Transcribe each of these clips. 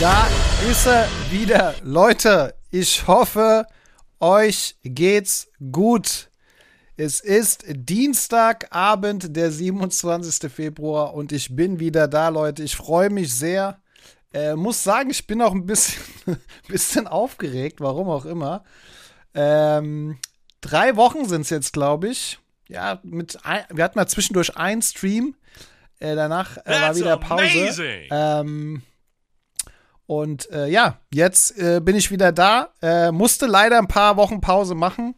Da ist er wieder. Leute, ich hoffe, euch geht's gut. Es ist Dienstagabend, der 27. Februar und ich bin wieder da, Leute. Ich freue mich sehr. Äh, muss sagen, ich bin auch ein bisschen, bisschen aufgeregt, warum auch immer. Ähm, drei Wochen sind es jetzt, glaube ich. Ja, mit ein, wir hatten mal zwischendurch einen Stream. Äh, danach äh, war wieder Pause. Ähm, und äh, ja, jetzt äh, bin ich wieder da. Äh, musste leider ein paar Wochen Pause machen.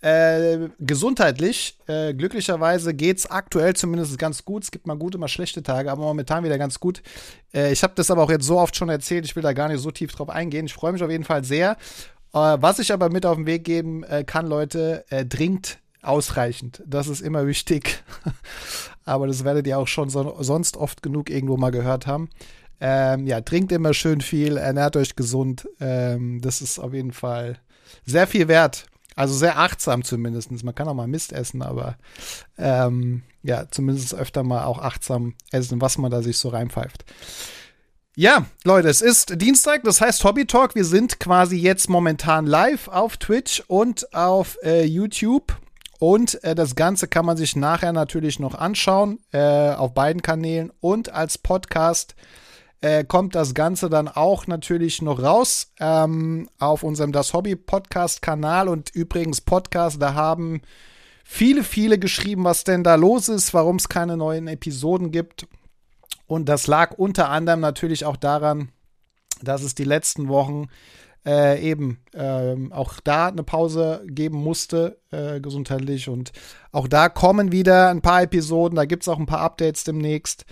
Äh, gesundheitlich, äh, glücklicherweise geht es aktuell zumindest ganz gut. Es gibt mal gute, mal schlechte Tage, aber momentan wieder ganz gut. Äh, ich habe das aber auch jetzt so oft schon erzählt, ich will da gar nicht so tief drauf eingehen. Ich freue mich auf jeden Fall sehr. was ich aber mit auf den Weg geben kann, Leute, dringt ausreichend. Das ist immer wichtig. aber das werdet ihr auch schon so, sonst oft genug irgendwo mal gehört haben. Ähm, ja, trinkt immer schön viel, ernährt euch gesund. Ähm, das ist auf jeden Fall sehr viel wert. Also sehr achtsam zumindest. Man kann auch mal Mist essen, aber ähm, ja, zumindest öfter mal auch achtsam essen, was man da sich so reinpfeift. Ja, Leute, es ist Dienstag, das heißt Hobby Talk. Wir sind quasi jetzt momentan live auf Twitch und auf äh, YouTube. Und äh, das Ganze kann man sich nachher natürlich noch anschauen äh, auf beiden Kanälen und als Podcast äh, kommt das Ganze dann auch natürlich noch raus ähm, auf unserem Das Hobby Podcast Kanal und übrigens Podcast, da haben viele, viele geschrieben, was denn da los ist, warum es keine neuen Episoden gibt. Und das lag unter anderem natürlich auch daran, dass es die letzten Wochen äh, eben äh, auch da eine Pause geben musste, äh, gesundheitlich. Und auch da kommen wieder ein paar Episoden, da gibt es auch ein paar Updates demnächst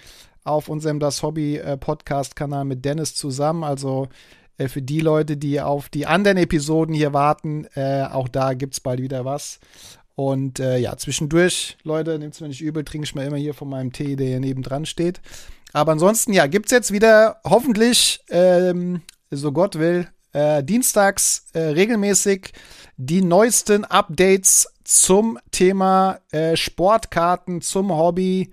auf unserem Das Hobby äh, Podcast-Kanal mit Dennis zusammen. Also äh, für die Leute, die auf die anderen Episoden hier warten, äh, auch da gibt es bald wieder was. Und ja, zwischendurch, Leute, nehmt es mir nicht übel, trinke ich mal immer hier von meinem Tee, der hier nebendran steht. Aber ansonsten, ja, gibt es jetzt wieder hoffentlich, ähm, so Gott will, äh, dienstags äh, regelmäßig die neuesten Updates zum Thema äh, Sportkarten, zum Hobby,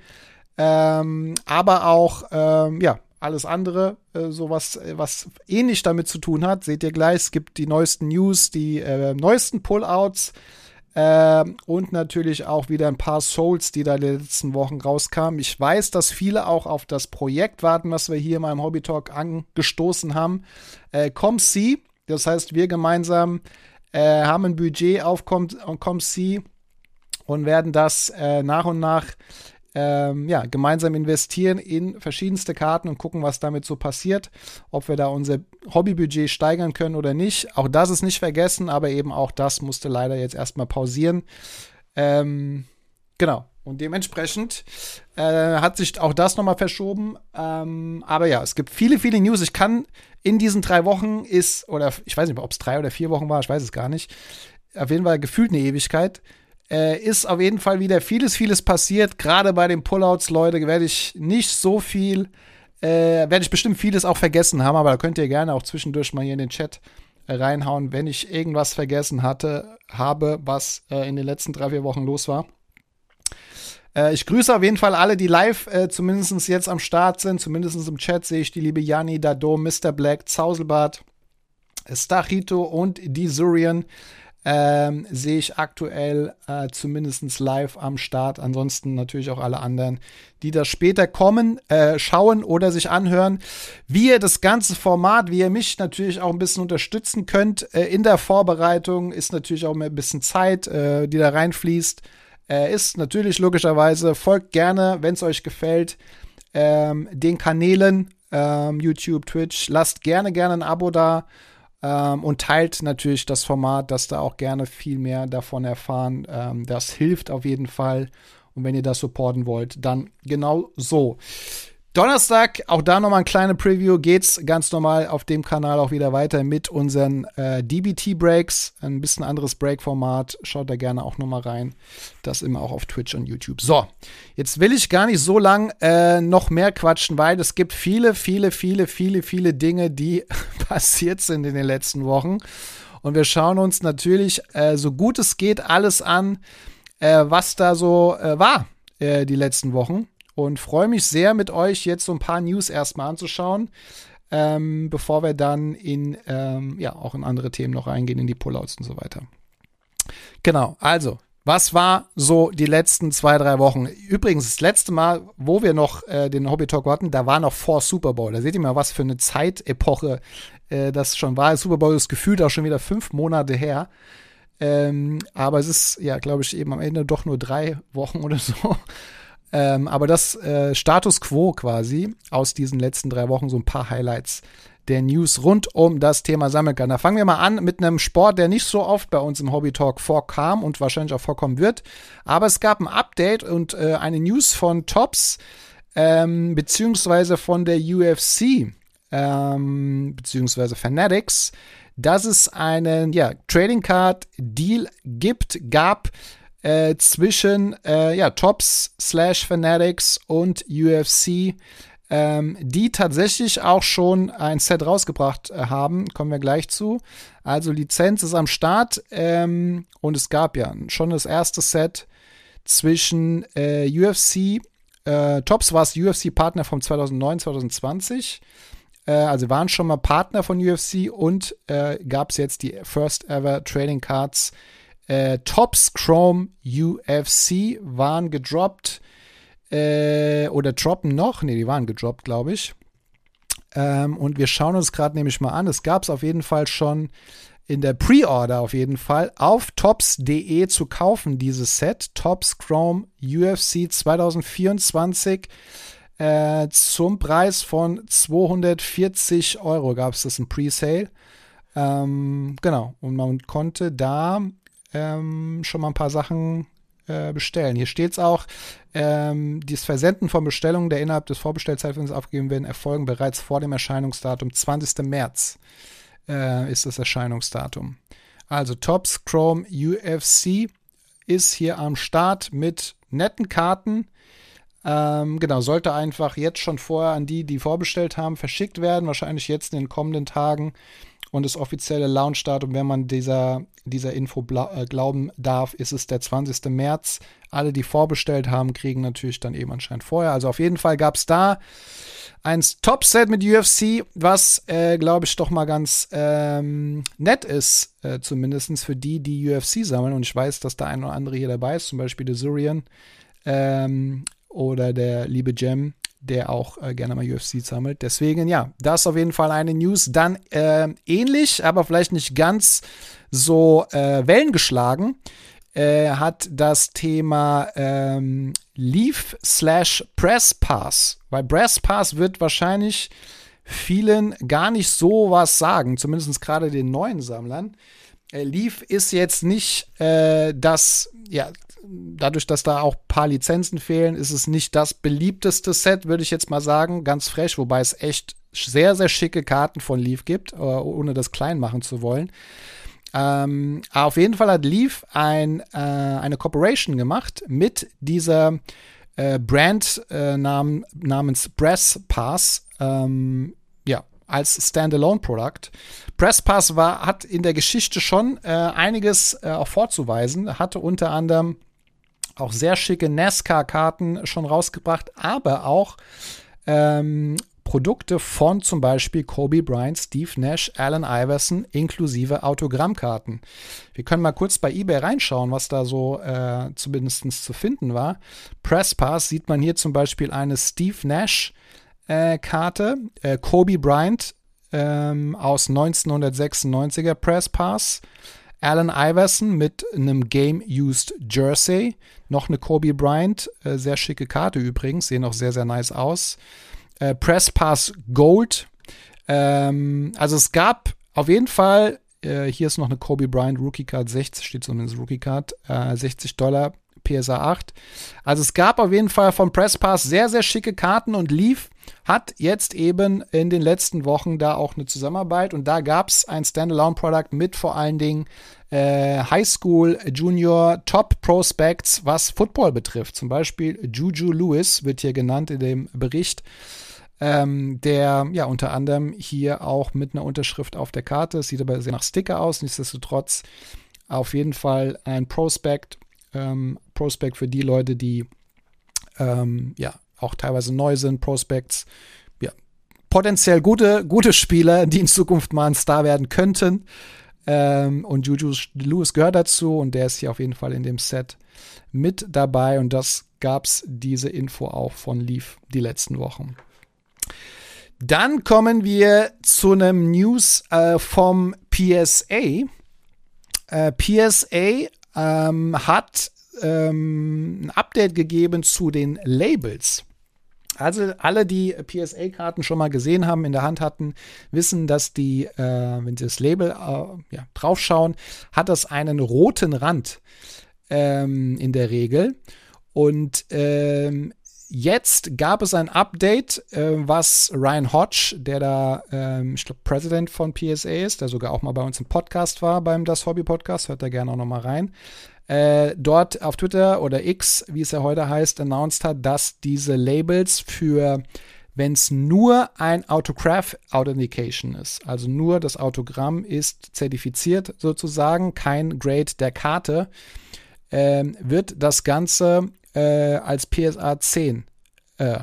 ähm, aber auch, ähm, ja, alles andere, äh, so was, was ähnlich damit zu tun hat, seht ihr gleich. Es gibt die neuesten News, die äh, neuesten Pullouts äh, und natürlich auch wieder ein paar Souls, die da in den letzten Wochen rauskamen. Ich weiß, dass viele auch auf das Projekt warten, was wir hier in meinem Hobby Talk angestoßen haben. Äh, ComC, das heißt, wir gemeinsam äh, haben ein Budget auf ComC und werden das äh, nach und nach ähm, ja, gemeinsam investieren in verschiedenste Karten und gucken, was damit so passiert, ob wir da unser Hobbybudget steigern können oder nicht. Auch das ist nicht vergessen, aber eben auch das musste leider jetzt erstmal pausieren. Ähm, genau. Und dementsprechend äh, hat sich auch das nochmal verschoben. Ähm, aber ja, es gibt viele, viele News. Ich kann in diesen drei Wochen ist, oder ich weiß nicht, ob es drei oder vier Wochen war, ich weiß es gar nicht. Auf jeden Fall gefühlt eine Ewigkeit äh, ist auf jeden Fall wieder vieles, vieles passiert. Gerade bei den Pullouts, Leute, werde ich nicht so viel, äh, werde ich bestimmt vieles auch vergessen haben, aber da könnt ihr gerne auch zwischendurch mal hier in den Chat äh, reinhauen, wenn ich irgendwas vergessen hatte, habe, was äh, in den letzten drei, vier Wochen los war. Äh, ich grüße auf jeden Fall alle, die live äh, zumindest jetzt am Start sind. Zumindest im Chat sehe ich die liebe Janni, Dado, Mr. Black, Zauselbart, Stachito und die Surian ähm, sehe ich aktuell äh, zumindest live am Start. Ansonsten natürlich auch alle anderen, die das später kommen, äh, schauen oder sich anhören. Wie ihr das ganze Format, wie ihr mich natürlich auch ein bisschen unterstützen könnt äh, in der Vorbereitung, ist natürlich auch ein bisschen Zeit, äh, die da reinfließt. Äh, ist natürlich logischerweise, folgt gerne, wenn es euch gefällt, ähm, den Kanälen, ähm, YouTube, Twitch. Lasst gerne, gerne ein Abo da ähm, und teilt natürlich das Format, dass da auch gerne viel mehr davon erfahren. Ähm, das hilft auf jeden Fall. Und wenn ihr das supporten wollt, dann genau so. Donnerstag, auch da nochmal ein kleine Preview, geht's ganz normal auf dem Kanal auch wieder weiter mit unseren äh, DBT-Breaks. Ein bisschen anderes Break-Format. Schaut da gerne auch nochmal rein. Das immer auch auf Twitch und YouTube. So, jetzt will ich gar nicht so lang äh, noch mehr quatschen, weil es gibt viele, viele, viele, viele, viele Dinge, die passiert sind in den letzten Wochen. Und wir schauen uns natürlich, äh, so gut es geht, alles an, äh, was da so äh, war äh, die letzten Wochen und freue mich sehr, mit euch jetzt so ein paar News erstmal anzuschauen. ähm, bevor wir dann in, ähm, ja, auch in andere Themen noch reingehen, in die Pullouts und so weiter. Genau, also, was war so die letzten zwei, drei Wochen? Übrigens, das letzte Mal, wo wir noch äh, den Hobby Talk hatten, da war noch vor Super Bowl. Da seht ihr mal, was für eine Zeitepoche äh, das schon war. Super Bowl ist gefühlt auch schon wieder fünf Monate her. Ähm, aber es ist, ja, glaube ich, eben am Ende doch nur drei Wochen oder so. Ähm, aber das äh, Status quo quasi aus diesen letzten drei Wochen, so ein paar Highlights der News rund um das Thema sammeln kann. Da fangen wir mal an mit einem Sport, der nicht so oft bei uns im Hobby Talk vorkam und wahrscheinlich auch vorkommen wird. Aber es gab ein Update und äh, eine News von Tops ähm, beziehungsweise von der UFC ähm, beziehungsweise Fanatics, dass es einen ja, Trading Card Deal gibt, gab äh, zwischen äh, ja, Tops slash Fanatics und UFC ähm, die tatsächlich auch schon ein Set rausgebracht äh, haben. Kommen wir gleich zu. Also Lizenz ist am Start ähm, und es gab ja schon das erste Set zwischen äh, UFC. Äh, Tops war es UFC-Partner von 2009, 2020. Äh, also waren schon mal Partner von UFC und äh, gab es jetzt die First Ever Trading Cards. Äh, Tops Chrome UFC waren gedroppt äh, oder droppen noch. Ne, die waren gedroppt, glaube ich. Ähm, und wir schauen uns gerade nämlich mal an. Es gab es auf jeden Fall schon in der Pre-Order auf jeden Fall auf tops.de zu kaufen, dieses Set. Tops Chrome UFC 2024 äh, zum Preis von 240 Euro gab es das im Pre-Sale. Ähm, genau, und man konnte da ähm, schon mal ein paar Sachen äh, bestellen. Hier steht es auch, ähm, das Versenden von Bestellungen, der innerhalb des Vorbestellzeitfensters aufgegeben werden, erfolgen bereits vor dem Erscheinungsdatum. 20. März äh, ist das Erscheinungsdatum. Also Tops Chrome UFC ist hier am Start mit netten Karten. Ähm, genau, sollte einfach jetzt schon vorher an die, die vorbestellt haben, verschickt werden. Wahrscheinlich jetzt in den kommenden Tagen. Und das offizielle Launchdatum, wenn man dieser, dieser Info äh, glauben darf, ist es der 20. März. Alle, die vorbestellt haben, kriegen natürlich dann eben anscheinend vorher. Also auf jeden Fall gab es da ein Top-Set mit UFC, was, äh, glaube ich, doch mal ganz ähm, nett ist, äh, zumindest für die, die UFC sammeln. Und ich weiß, dass der ein oder andere hier dabei ist, zum Beispiel der Surian ähm, oder der liebe Jem der auch äh, gerne mal UFC sammelt. Deswegen, ja, das ist auf jeden Fall eine News. Dann äh, ähnlich, aber vielleicht nicht ganz so äh, Wellen geschlagen, äh, hat das Thema ähm, Leaf slash Press Pass. Weil Press Pass wird wahrscheinlich vielen gar nicht so was sagen, zumindest gerade den neuen Sammlern. Äh, Leaf ist jetzt nicht äh, das, ja, dadurch, dass da auch ein paar Lizenzen fehlen, ist es nicht das beliebteste Set, würde ich jetzt mal sagen. Ganz frech, wobei es echt sehr, sehr schicke Karten von Leaf gibt, äh, ohne das klein machen zu wollen. Ähm, auf jeden Fall hat Leaf ein, äh, eine Corporation gemacht mit dieser äh, Brand äh, nam namens Brass Pass. Ähm, als Standalone-Produkt. PressPass war, hat in der Geschichte schon äh, einiges äh, auch vorzuweisen, hatte unter anderem auch sehr schicke NASCAR-Karten schon rausgebracht, aber auch ähm, Produkte von zum Beispiel Kobe Bryant, Steve Nash, Allen Iverson inklusive Autogrammkarten. Wir können mal kurz bei eBay reinschauen, was da so äh, zumindest zu finden war. Presspass sieht man hier zum Beispiel eine Steve Nash äh, Karte, äh, Kobe Bryant ähm, aus 1996er Presspass. Allen Iverson mit einem Game-Used Jersey. Noch eine Kobe Bryant, äh, sehr schicke Karte übrigens, sehen auch sehr, sehr nice aus. Äh, Press Pass Gold. Ähm, also es gab auf jeden Fall, äh, hier ist noch eine Kobe Bryant Rookie Card 60, steht zumindest Rookie Card, 60 äh, Dollar PSA 8. Also es gab auf jeden Fall von Press Pass sehr, sehr schicke Karten und Leaf hat jetzt eben in den letzten Wochen da auch eine Zusammenarbeit und da gab es ein Standalone-Product mit vor allen Dingen äh, High School, Junior, Top Prospects, was Football betrifft. Zum Beispiel Juju Lewis wird hier genannt in dem Bericht. Ähm, der ja unter anderem hier auch mit einer Unterschrift auf der Karte, sieht aber sehr nach Sticker aus, nichtsdestotrotz auf jeden Fall ein Prospect, ähm, Prospect für die Leute, die ähm, ja auch teilweise neu sind, Prospects, ja, potenziell gute, gute Spieler, die in Zukunft mal ein Star werden könnten. Ähm, und Juju Lewis gehört dazu und der ist hier auf jeden Fall in dem Set mit dabei. Und das gab's diese Info auch von Leaf die letzten Wochen. Dann kommen wir zu einem News äh, vom PSA. Äh, PSA ähm, hat ähm, ein Update gegeben zu den Labels. Also alle, die PSA-Karten schon mal gesehen haben, in der Hand hatten, wissen, dass die, äh, wenn sie das Label äh, ja, draufschauen, hat das einen roten Rand ähm, in der Regel. Und ähm, jetzt gab es ein Update, äh, was Ryan Hodge, der da, ähm, ich glaube, President von PSA ist, der sogar auch mal bei uns im Podcast war, beim Das Hobby Podcast, hört da gerne auch noch mal rein, äh, dort auf Twitter oder X, wie es ja heute heißt, announced hat, dass diese Labels für wenn es nur ein Autograph Authentication ist, also nur das Autogramm ist zertifiziert sozusagen, kein Grade der Karte, äh, wird das Ganze äh, als PSA 10, äh,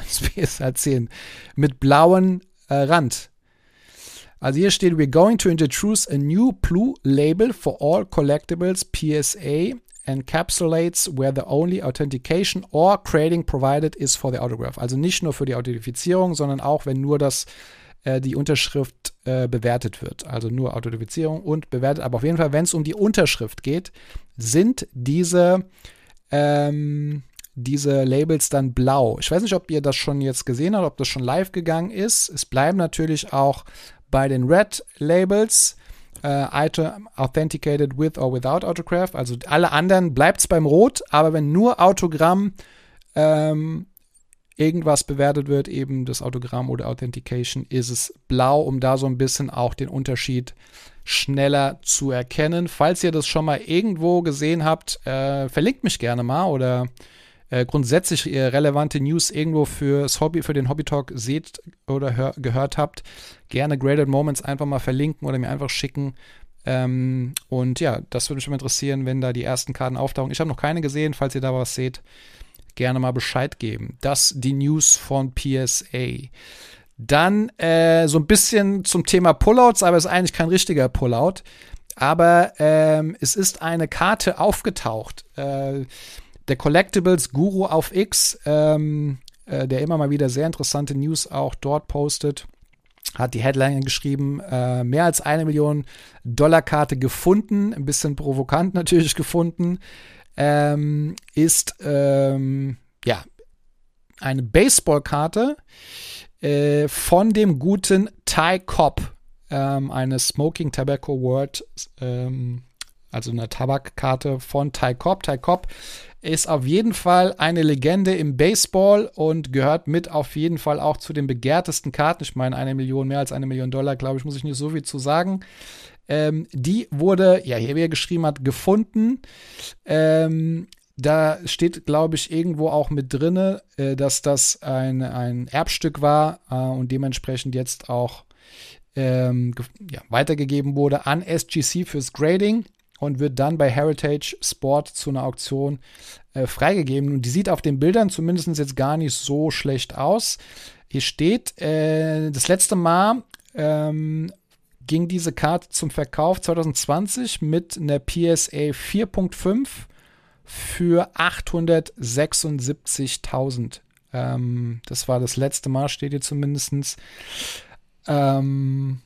als PSA 10 mit blauen äh, Rand also hier steht, we're going to introduce a new blue label for all collectibles PSA encapsulates where the only authentication or grading provided is for the autograph. Also nicht nur für die Authentifizierung, sondern auch, wenn nur das äh, die Unterschrift äh, bewertet wird. Also nur Authentifizierung und bewertet. Aber auf jeden Fall, wenn es um die Unterschrift geht, sind diese ähm, diese Labels dann blau. Ich weiß nicht, ob ihr das schon jetzt gesehen habt, ob das schon live gegangen ist. Es bleiben natürlich auch bei den Red Labels äh, Item authenticated with or without Autograph. Also alle anderen bleibt es beim Rot, aber wenn nur Autogramm ähm, irgendwas bewertet wird, eben das Autogramm oder Authentication, ist es blau, um da so ein bisschen auch den Unterschied schneller zu erkennen. Falls ihr das schon mal irgendwo gesehen habt, äh, verlinkt mich gerne mal oder äh, grundsätzlich äh, relevante News irgendwo fürs Hobby, für den Hobby Talk seht oder hör, gehört habt, gerne Graded Moments einfach mal verlinken oder mir einfach schicken. Ähm, und ja, das würde mich schon interessieren, wenn da die ersten Karten auftauchen. Ich habe noch keine gesehen, falls ihr da was seht, gerne mal Bescheid geben. Das die News von PSA. Dann äh, so ein bisschen zum Thema Pullouts, aber es ist eigentlich kein richtiger Pullout. Aber ähm, es ist eine Karte aufgetaucht. Äh, der Collectibles Guru auf X, ähm, äh, der immer mal wieder sehr interessante News auch dort postet, hat die Headline geschrieben, äh, mehr als eine Million Dollar Karte gefunden, ein bisschen provokant natürlich gefunden, ähm, ist ähm, ja eine Baseballkarte äh, von dem guten Ty Cobb, ähm, eine Smoking Tobacco World, ähm, also eine Tabakkarte von Ty Cobb. Ty Cobb ist auf jeden Fall eine Legende im Baseball und gehört mit auf jeden Fall auch zu den begehrtesten Karten. Ich meine, eine Million, mehr als eine Million Dollar, glaube ich, muss ich nicht so viel zu sagen. Ähm, die wurde, ja, hier wie er geschrieben hat, gefunden. Ähm, da steht, glaube ich, irgendwo auch mit drinne, äh, dass das ein, ein Erbstück war äh, und dementsprechend jetzt auch ähm, ja, weitergegeben wurde an SGC fürs Grading und wird dann bei Heritage Sport zu einer Auktion äh, freigegeben. Und die sieht auf den Bildern zumindest jetzt gar nicht so schlecht aus. Hier steht, äh, das letzte Mal ähm, ging diese Karte zum Verkauf 2020 mit einer PSA 4.5 für 876.000. Ähm, das war das letzte Mal, steht hier zumindest. Ähm,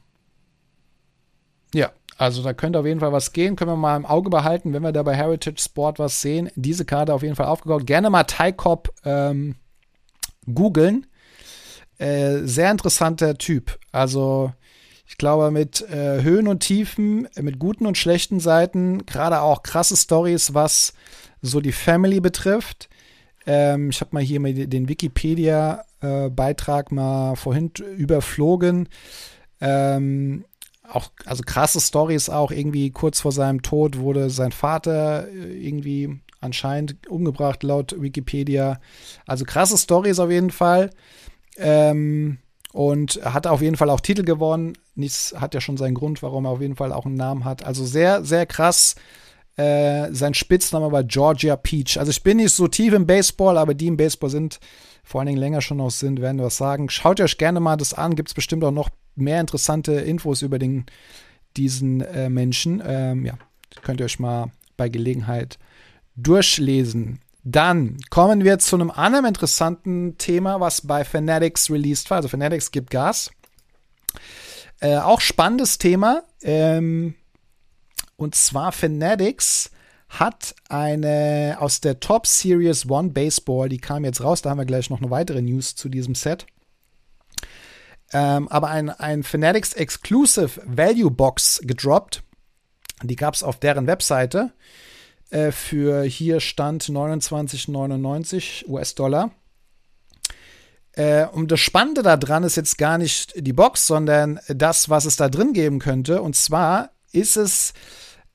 ja, also da könnte auf jeden Fall was gehen. Können wir mal im Auge behalten, wenn wir da bei Heritage Sport was sehen. Diese Karte auf jeden Fall aufgebaut. Gerne mal Tycop ähm, googeln. Äh, sehr interessanter Typ. Also ich glaube mit äh, Höhen und Tiefen, mit guten und schlechten Seiten, gerade auch krasse Stories, was so die Family betrifft. Ähm, ich habe mal hier den Wikipedia-Beitrag äh, mal vorhin überflogen. Ähm, auch, also krasse Stories auch, irgendwie kurz vor seinem Tod wurde sein Vater äh, irgendwie anscheinend umgebracht, laut Wikipedia. Also krasse Stories auf jeden Fall. Ähm, und hat auf jeden Fall auch Titel gewonnen. Nichts hat ja schon seinen Grund, warum er auf jeden Fall auch einen Namen hat. Also sehr, sehr krass. Äh, sein Spitzname war Georgia Peach. Also ich bin nicht so tief im Baseball, aber die im Baseball sind, vor allen Dingen länger schon noch sind, werden was sagen. Schaut euch gerne mal das an. Gibt es bestimmt auch noch mehr interessante Infos über den, diesen äh, Menschen. Ähm, ja, könnt ihr euch mal bei Gelegenheit durchlesen. Dann kommen wir zu einem anderen interessanten Thema, was bei Fanatics released war. Also Fanatics gibt Gas. Äh, auch spannendes Thema. Ähm, und zwar Fanatics hat eine aus der Top Series One Baseball, die kam jetzt raus, da haben wir gleich noch eine weitere News zu diesem Set. Ähm, aber ein, ein Fanatics Exclusive Value Box gedroppt. Die gab es auf deren Webseite äh, für hier stand 29,99 US-Dollar. Äh, und das Spannende daran ist jetzt gar nicht die Box, sondern das, was es da drin geben könnte. Und zwar ist es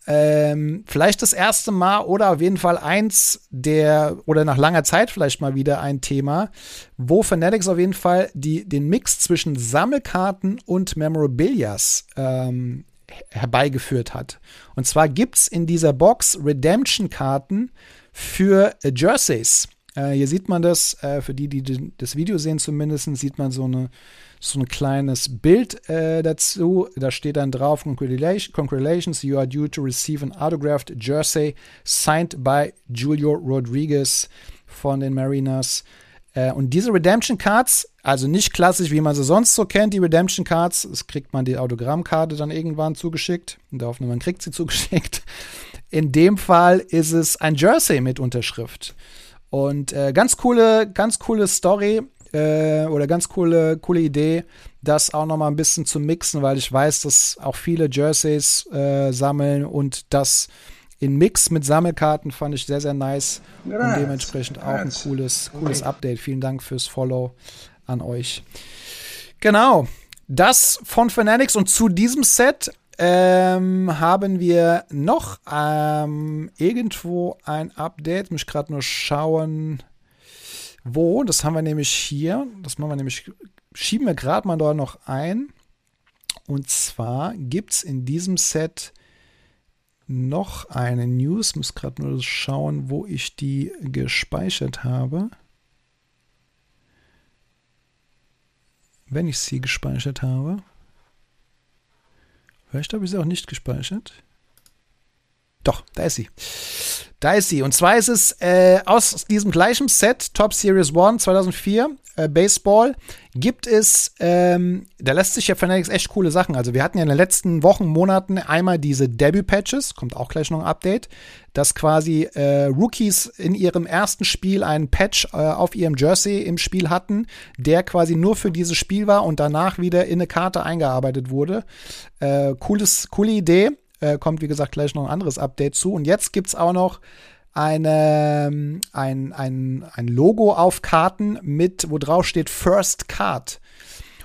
ähm, vielleicht das erste Mal oder auf jeden Fall eins der, oder nach langer Zeit vielleicht mal wieder ein Thema, wo Fanatics auf jeden Fall die, den Mix zwischen Sammelkarten und Memorabilias ähm, herbeigeführt hat. Und zwar gibt es in dieser Box Redemption-Karten für Jerseys. Äh, hier sieht man das, äh, für die, die das Video sehen zumindest, sieht man so eine so ein kleines Bild äh, dazu. Da steht dann drauf: Congratulations, you are due to receive an autographed jersey signed by Julio Rodriguez von den Mariners. Äh, und diese Redemption Cards, also nicht klassisch, wie man sie sonst so kennt, die Redemption Cards, es kriegt man die Autogrammkarte dann irgendwann zugeschickt. Und der Hoffnung, man kriegt sie zugeschickt. In dem Fall ist es ein Jersey mit Unterschrift. Und äh, ganz coole, ganz coole Story äh, oder ganz coole, coole Idee, das auch noch mal ein bisschen zu mixen, weil ich weiß, dass auch viele Jerseys äh, sammeln und das in Mix mit Sammelkarten fand ich sehr, sehr nice und dementsprechend auch ein cooles, cooles Update. Vielen Dank fürs Follow an euch. Genau, das von Fanatics und zu diesem Set ähm, haben wir noch ähm, irgendwo ein Update. Muss ich gerade nur schauen, wo. Das haben wir nämlich hier. Das machen wir nämlich, schieben wir gerade mal da noch ein. Und zwar gibt es in diesem Set noch eine News. Muss gerade nur schauen, wo ich die gespeichert habe. Wenn ich sie gespeichert habe. Vielleicht habe ich sie auch nicht gespeichert. Doch, da ist sie. Da ist sie. Und zwar ist es äh, aus diesem gleichen Set, Top Series One 2004, äh, Baseball, gibt es, ähm, da lässt sich ja Fanatics echt coole Sachen. Also wir hatten ja in den letzten Wochen, Monaten einmal diese Debut-Patches, kommt auch gleich noch ein Update, dass quasi äh, Rookies in ihrem ersten Spiel einen Patch äh, auf ihrem Jersey im Spiel hatten, der quasi nur für dieses Spiel war und danach wieder in eine Karte eingearbeitet wurde. Äh, cooles, coole Idee. Äh, kommt, wie gesagt, gleich noch ein anderes Update zu. Und jetzt gibt es auch noch eine, ähm, ein, ein, ein Logo auf Karten mit, wo drauf steht First Card.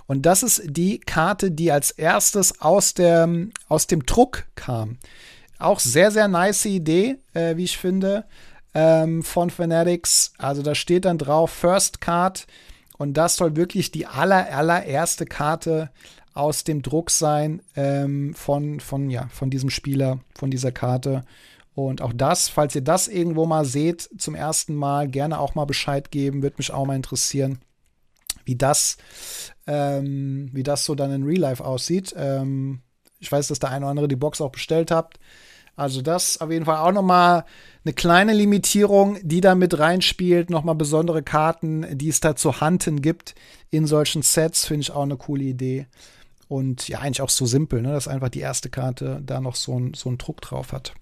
Und das ist die Karte, die als erstes aus, der, aus dem Druck kam. Auch sehr, sehr nice Idee, äh, wie ich finde, ähm, von Fanatics. Also da steht dann drauf First Card. Und das soll wirklich die aller, allererste Karte aus dem Druck sein ähm, von, von, ja, von diesem Spieler, von dieser Karte. Und auch das, falls ihr das irgendwo mal seht, zum ersten Mal, gerne auch mal Bescheid geben, würde mich auch mal interessieren, wie das, ähm, wie das so dann in Real Life aussieht. Ähm, ich weiß, dass der eine oder andere die Box auch bestellt habt. Also das auf jeden Fall auch noch mal eine kleine Limitierung, die da mit reinspielt. Noch mal besondere Karten, die es da zu Handeln gibt in solchen Sets, finde ich auch eine coole Idee. Und ja, eigentlich auch so simpel, ne, dass einfach die erste Karte da noch so, ein, so einen Druck drauf hat.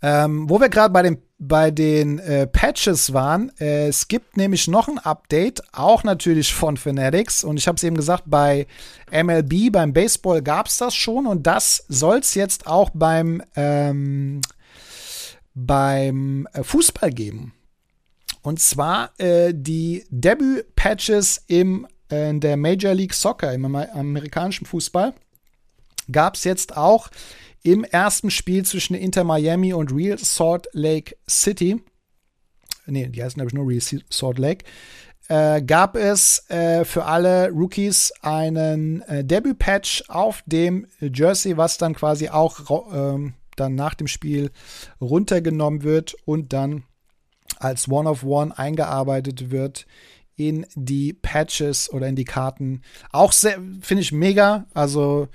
Ähm, wo wir gerade bei den, bei den äh, Patches waren, äh, es gibt nämlich noch ein Update, auch natürlich von Fanatics. Und ich habe es eben gesagt, bei MLB, beim Baseball gab es das schon. Und das soll es jetzt auch beim, ähm, beim äh, Fußball geben. Und zwar äh, die Debüt-Patches im in der Major League Soccer, im amerikanischen Fußball, gab es jetzt auch im ersten Spiel zwischen Inter Miami und Real Salt Lake City, nee, die heißen glaube ich nur Real Salt Lake, äh, gab es äh, für alle Rookies einen äh, Debüt-Patch auf dem Jersey, was dann quasi auch ähm, dann nach dem Spiel runtergenommen wird und dann als One-of-One -One eingearbeitet wird in die Patches oder in die Karten. Auch finde ich mega. Also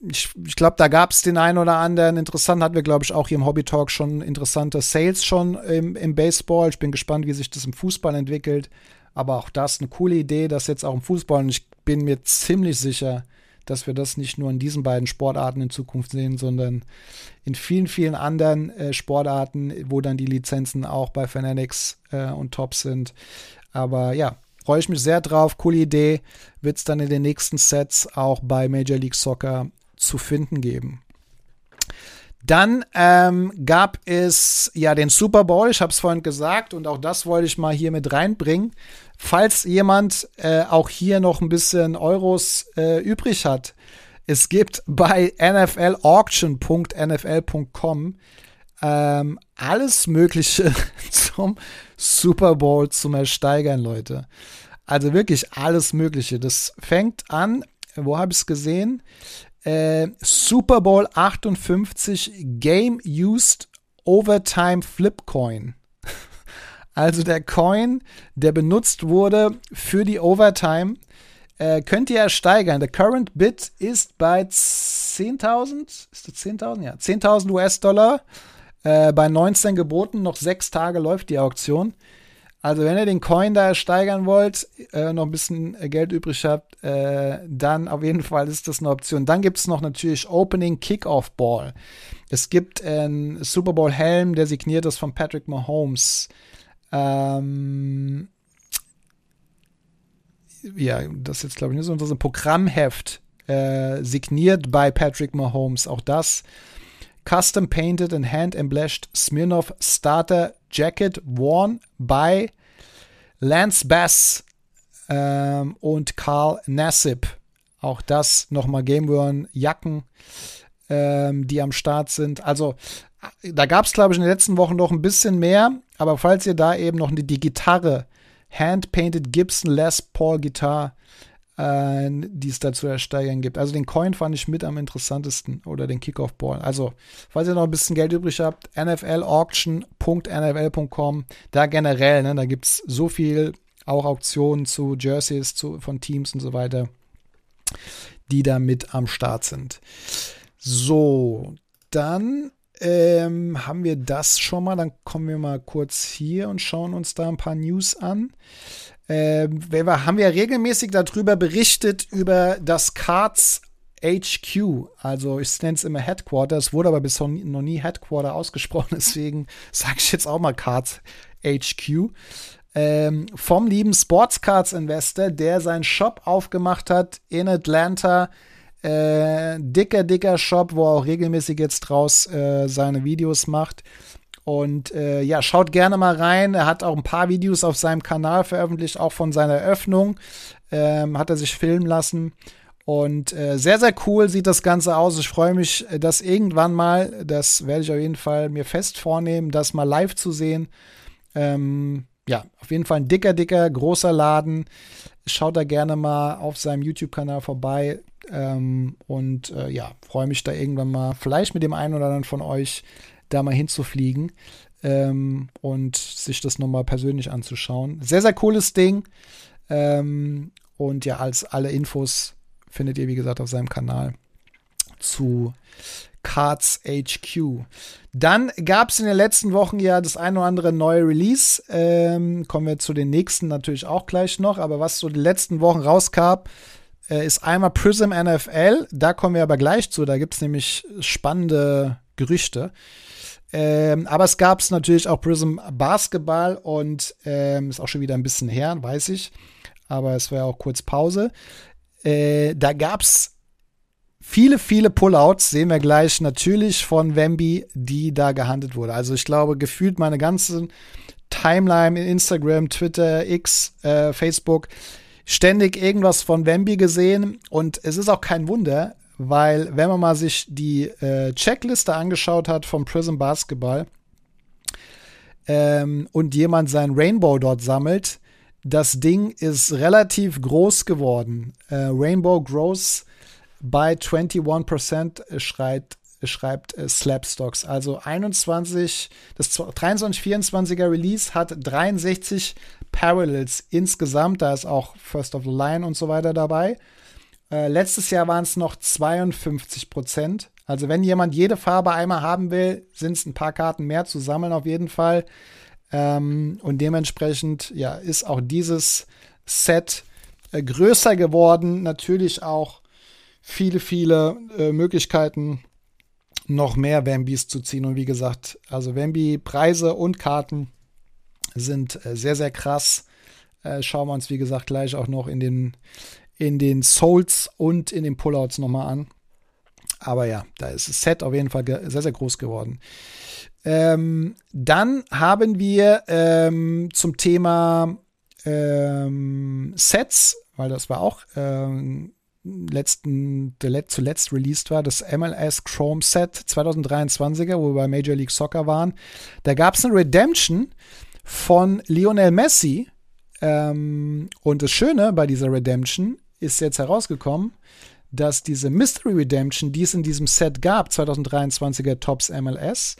ich, ich glaube, da gab es den einen oder anderen interessant, hatten wir, glaube ich, auch hier im Hobby Talk schon interessante Sales schon im, im Baseball. Ich bin gespannt, wie sich das im Fußball entwickelt. Aber auch das eine coole Idee, das jetzt auch im Fußball. Und ich bin mir ziemlich sicher, dass wir das nicht nur in diesen beiden Sportarten in Zukunft sehen, sondern in vielen, vielen anderen äh, Sportarten, wo dann die Lizenzen auch bei Fanatics äh, und Top sind. Aber ja, freue ich mich sehr drauf. Coole Idee. Wird es dann in den nächsten Sets auch bei Major League Soccer zu finden geben. Dann ähm, gab es ja den Super Bowl, ich habe es vorhin gesagt, und auch das wollte ich mal hier mit reinbringen. Falls jemand äh, auch hier noch ein bisschen Euros äh, übrig hat, es gibt bei nflauction.nfl.com ähm, alles Mögliche zum Super Bowl zum Ersteigern, Leute. Also wirklich alles Mögliche. Das fängt an, wo habe ich es gesehen? Äh, Super Bowl 58 Game Used Overtime Flip Coin. Also der Coin, der benutzt wurde für die Overtime, äh, könnt ihr ersteigern. Der Current Bid ist bei 10.000, ist das 10.000? Ja, 10.000 US-Dollar. Äh, bei 19 geboten, noch sechs Tage läuft die Auktion. Also wenn ihr den Coin da steigern wollt, äh, noch ein bisschen Geld übrig habt, äh, dann auf jeden Fall ist das eine Option. Dann gibt es noch natürlich Opening Kickoff Ball. Es gibt einen Super Bowl Helm, der signiert ist von Patrick Mahomes. Ähm, ja, das ist jetzt glaube ich nicht so ein Programmheft äh, signiert bei Patrick Mahomes. Auch das custom painted and hand embellished Smirnoff Starter Jacket worn by Lance Bass ähm, und Carl Nassib. Auch das nochmal Gameworn Jacken, ähm, die am Start sind. Also da gab es, glaube ich, in den letzten Wochen noch ein bisschen mehr. Aber falls ihr da eben noch eine, die Gitarre, Hand-Painted Gibson Les Paul Gitarre, äh, die es da zu ersteigern gibt. Also den Coin fand ich mit am interessantesten oder den Kickoff Ball. Also, falls ihr noch ein bisschen Geld übrig habt, nflauction.nfl.com, da generell, ne, da gibt es so viel, auch Auktionen zu Jerseys zu, von Teams und so weiter, die da mit am Start sind. So, dann ähm, haben wir das schon mal. Dann kommen wir mal kurz hier und schauen uns da ein paar News an. Ähm, wir, haben wir regelmäßig darüber berichtet, über das Cards HQ. Also ich nenne es immer Headquarter. Es wurde aber bis noch nie Headquarter ausgesprochen. Deswegen sage ich jetzt auch mal Cards HQ. Ähm, vom lieben Sportscards Investor, der seinen Shop aufgemacht hat in Atlanta äh, dicker, dicker Shop, wo er auch regelmäßig jetzt draus äh, seine Videos macht. Und äh, ja, schaut gerne mal rein. Er hat auch ein paar Videos auf seinem Kanal veröffentlicht, auch von seiner Eröffnung. Ähm, hat er sich filmen lassen. Und äh, sehr, sehr cool sieht das Ganze aus. Ich freue mich, das irgendwann mal, das werde ich auf jeden Fall mir fest vornehmen, das mal live zu sehen. Ähm, ja, auf jeden Fall ein dicker, dicker, großer Laden. Schaut da gerne mal auf seinem YouTube-Kanal vorbei. Ähm, und äh, ja, freue mich da irgendwann mal, vielleicht mit dem einen oder anderen von euch, da mal hinzufliegen ähm, und sich das nochmal persönlich anzuschauen. Sehr, sehr cooles Ding. Ähm, und ja, als alle Infos findet ihr, wie gesagt, auf seinem Kanal zu Cards HQ. Dann gab es in den letzten Wochen ja das ein oder andere neue Release. Ähm, kommen wir zu den nächsten natürlich auch gleich noch. Aber was so die letzten Wochen rauskam, äh, ist einmal Prism NFL. Da kommen wir aber gleich zu. Da gibt es nämlich spannende Gerüchte. Ähm, aber es gab es natürlich auch Prism Basketball und ähm, ist auch schon wieder ein bisschen her, weiß ich. Aber es war ja auch kurz Pause. Äh, da gab es viele, viele Pullouts, sehen wir gleich natürlich von Wemby, die da gehandelt wurde. Also ich glaube, gefühlt meine ganze Timeline in Instagram, Twitter, X, äh, Facebook ständig irgendwas von Wemby gesehen und es ist auch kein Wunder, weil wenn man mal sich die äh, Checkliste angeschaut hat vom Prism Basketball ähm, und jemand sein Rainbow dort sammelt, das Ding ist relativ groß geworden. Äh, Rainbow Grows by 21% schreit schreibt äh, Slapstocks. Also 21, das 23-24er Release hat 63 Parallels insgesamt. Da ist auch First of the Line und so weiter dabei. Äh, letztes Jahr waren es noch 52 Prozent. Also wenn jemand jede Farbe einmal haben will, sind es ein paar Karten mehr zu sammeln auf jeden Fall. Ähm, und dementsprechend ja, ist auch dieses Set äh, größer geworden. Natürlich auch viele, viele äh, Möglichkeiten, noch mehr Wambis zu ziehen. Und wie gesagt, also Wambi-Preise und Karten sind äh, sehr, sehr krass. Äh, schauen wir uns, wie gesagt, gleich auch noch in den, in den Souls und in den Pullouts nochmal an. Aber ja, da ist das Set auf jeden Fall sehr, sehr groß geworden. Ähm, dann haben wir ähm, zum Thema ähm, Sets, weil das war auch ähm, letzten, zuletzt released war, das MLS Chrome Set 2023er, wo wir bei Major League Soccer waren. Da gab es eine Redemption von Lionel Messi. Ähm, und das Schöne bei dieser Redemption ist jetzt herausgekommen, dass diese Mystery Redemption, die es in diesem Set gab, 2023er Tops MLS,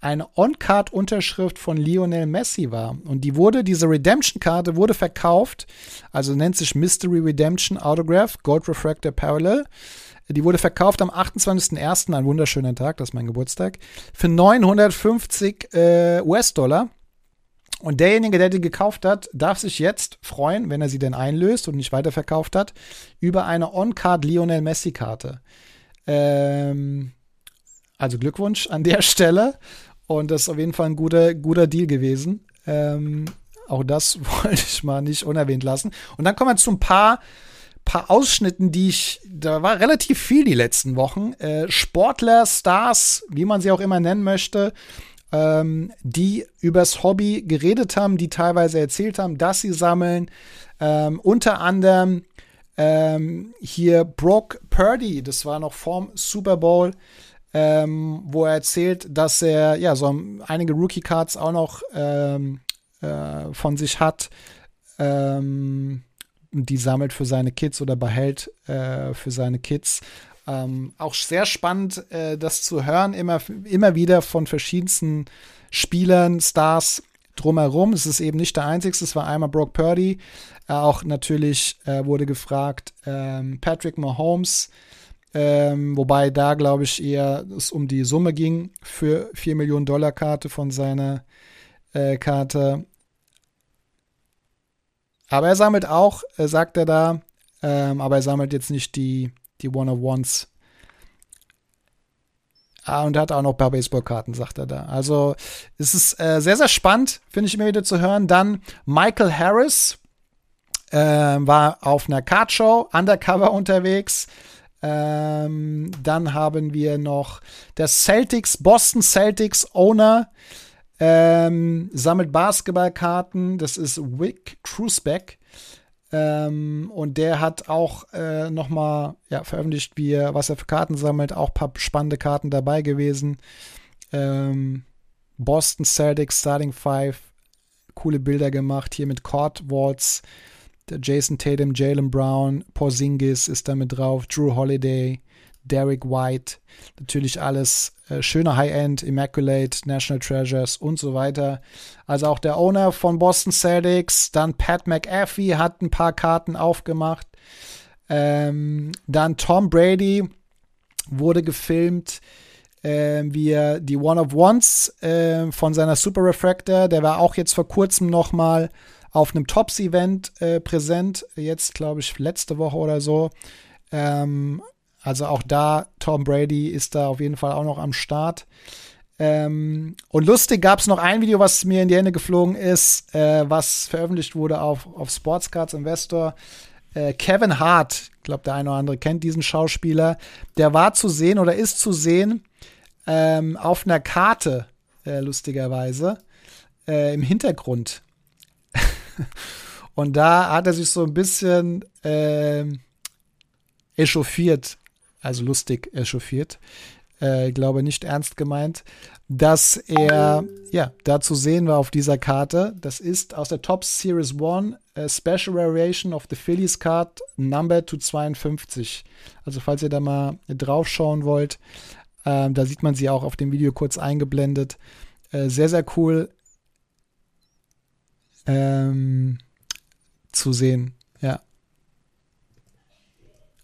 eine On-Card-Unterschrift von Lionel Messi war. Und die wurde, diese Redemption-Karte wurde verkauft, also nennt sich Mystery Redemption Autograph, Gold Refractor Parallel. Die wurde verkauft am 28.01., ein wunderschöner Tag, das ist mein Geburtstag, für 950 äh, US-Dollar. Und derjenige, der die gekauft hat, darf sich jetzt freuen, wenn er sie denn einlöst und nicht weiterverkauft hat, über eine On-Card Lionel Messi-Karte. Ähm, also Glückwunsch an der Stelle. Und das ist auf jeden Fall ein guter, guter Deal gewesen. Ähm, auch das wollte ich mal nicht unerwähnt lassen. Und dann kommen wir zu ein paar, paar Ausschnitten, die ich, da war relativ viel die letzten Wochen. Äh, Sportler, Stars, wie man sie auch immer nennen möchte, ähm, die übers Hobby geredet haben, die teilweise erzählt haben, dass sie sammeln. Ähm, unter anderem ähm, hier Brock Purdy, das war noch vorm Super Bowl ähm, wo er erzählt, dass er ja so einige Rookie-Cards auch noch ähm, äh, von sich hat, ähm, die sammelt für seine Kids oder behält äh, für seine Kids. Ähm, auch sehr spannend, äh, das zu hören, immer, immer wieder von verschiedensten Spielern, Stars drumherum. Es ist eben nicht der einzige, es war einmal Brock Purdy, äh, auch natürlich äh, wurde gefragt ähm, Patrick Mahomes, ähm, wobei da, glaube ich, eher es um die Summe ging für 4 Millionen Dollar Karte von seiner äh, Karte. Aber er sammelt auch, äh, sagt er da, ähm, aber er sammelt jetzt nicht die, die One-of-Ones. Ah, und er hat auch noch ein paar Baseballkarten, sagt er da. Also es ist äh, sehr, sehr spannend, finde ich immer wieder zu hören. Dann Michael Harris äh, war auf einer Cardshow, undercover unterwegs. Ähm, dann haben wir noch der Celtics, Boston Celtics Owner, ähm, sammelt Basketballkarten. Das ist Wick Cruiseback. Ähm, und der hat auch äh, noch mal ja, veröffentlicht, wie er, was er für Karten sammelt. Auch ein paar spannende Karten dabei gewesen. Ähm, Boston Celtics Starting Five. Coole Bilder gemacht. Hier mit Court Waltz. Jason Tatum, Jalen Brown, Porzingis ist da mit drauf, Drew Holiday, Derek White, natürlich alles äh, schöne High-End, Immaculate, National Treasures und so weiter. Also auch der Owner von Boston Celtics, dann Pat McAfee hat ein paar Karten aufgemacht. Ähm, dann Tom Brady wurde gefilmt, äh, wie er die One of Ones äh, von seiner Super Refractor, der war auch jetzt vor kurzem noch mal auf einem Tops-Event äh, präsent, jetzt glaube ich letzte Woche oder so. Ähm, also auch da, Tom Brady ist da auf jeden Fall auch noch am Start. Ähm, und lustig gab es noch ein Video, was mir in die Hände geflogen ist, äh, was veröffentlicht wurde auf, auf Sportscards Investor. Äh, Kevin Hart, ich glaube, der eine oder andere kennt diesen Schauspieler, der war zu sehen oder ist zu sehen ähm, auf einer Karte, äh, lustigerweise, äh, im Hintergrund. Und da hat er sich so ein bisschen äh, echauffiert, also lustig echauffiert, äh, ich glaube nicht ernst gemeint, dass er ja da zu sehen war auf dieser Karte. Das ist aus der Top Series 1 a Special Variation of the Phillies Card Number to 52. Also falls ihr da mal drauf schauen wollt. Ähm, da sieht man sie auch auf dem Video kurz eingeblendet. Äh, sehr, sehr cool ähm, zu sehen. Ja.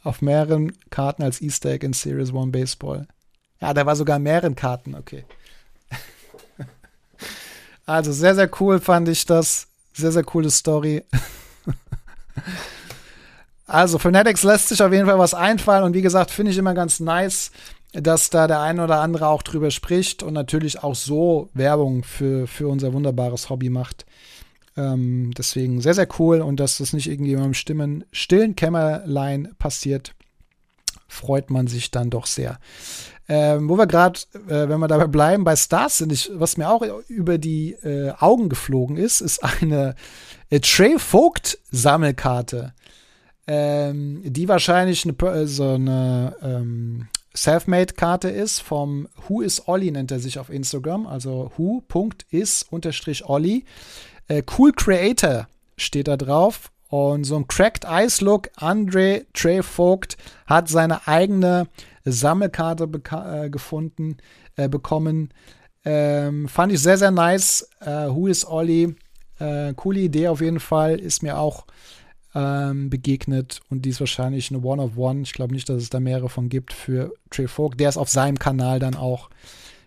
Auf mehreren Karten als Easter Egg in Series One Baseball. Ja, da war sogar mehreren Karten, okay. also sehr, sehr cool fand ich das. Sehr, sehr coole Story. also, Fanatics lässt sich auf jeden Fall was einfallen und wie gesagt, finde ich immer ganz nice, dass da der eine oder andere auch drüber spricht und natürlich auch so Werbung für, für unser wunderbares Hobby macht. Ähm, deswegen sehr, sehr cool und dass das nicht irgendwie im Stimmen, stillen Kämmerlein passiert, freut man sich dann doch sehr. Ähm, wo wir gerade, äh, wenn wir dabei bleiben, bei Stars sind, ich, was mir auch über die äh, Augen geflogen ist, ist eine äh, Trey Vogt Sammelkarte, ähm, die wahrscheinlich eine, so eine ähm, Selfmade-Karte ist vom Who is Olli nennt er sich auf Instagram, also who.is-olli. Äh, cool Creator steht da drauf und so ein Cracked Ice Look. Andre Trey Vogt hat seine eigene Sammelkarte äh, gefunden, äh, bekommen. Ähm, fand ich sehr, sehr nice. Äh, Who is Olli? Äh, coole Idee auf jeden Fall. Ist mir auch ähm, begegnet und die ist wahrscheinlich eine One of One. Ich glaube nicht, dass es da mehrere von gibt für Trey Vogt, der es auf seinem Kanal dann auch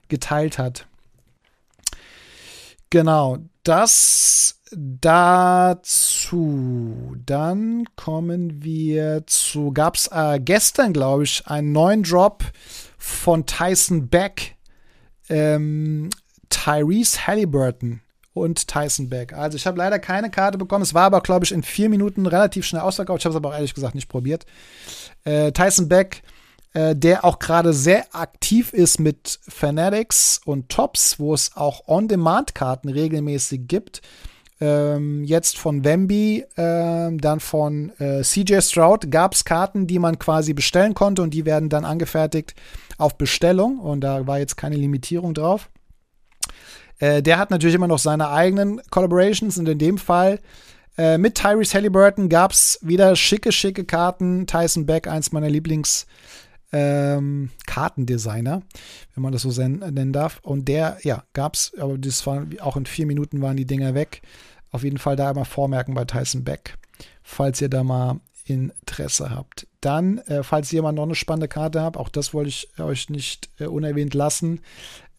geteilt hat. Genau, das dazu. Dann kommen wir zu, gab es äh, gestern, glaube ich, einen neuen Drop von Tyson Beck, ähm, Tyrese Halliburton und Tyson Beck. Also ich habe leider keine Karte bekommen. Es war aber, glaube ich, in vier Minuten relativ schnell ausverkauft. Ich habe es aber auch ehrlich gesagt nicht probiert. Äh, Tyson Beck äh, der auch gerade sehr aktiv ist mit Fanatics und Tops, wo es auch On-Demand-Karten regelmäßig gibt. Ähm, jetzt von Wemby, äh, dann von äh, CJ Stroud gab es Karten, die man quasi bestellen konnte und die werden dann angefertigt auf Bestellung und da war jetzt keine Limitierung drauf. Äh, der hat natürlich immer noch seine eigenen Collaborations und in dem Fall äh, mit Tyrese Halliburton gab es wieder schicke, schicke Karten. Tyson Beck, eins meiner Lieblings- ähm, Kartendesigner, wenn man das so nennen darf. Und der, ja, gab's, aber das war auch in vier Minuten waren die Dinger weg. Auf jeden Fall da immer vormerken bei Tyson Beck, falls ihr da mal Interesse habt. Dann, äh, falls mal noch eine spannende Karte habt, auch das wollte ich euch nicht äh, unerwähnt lassen.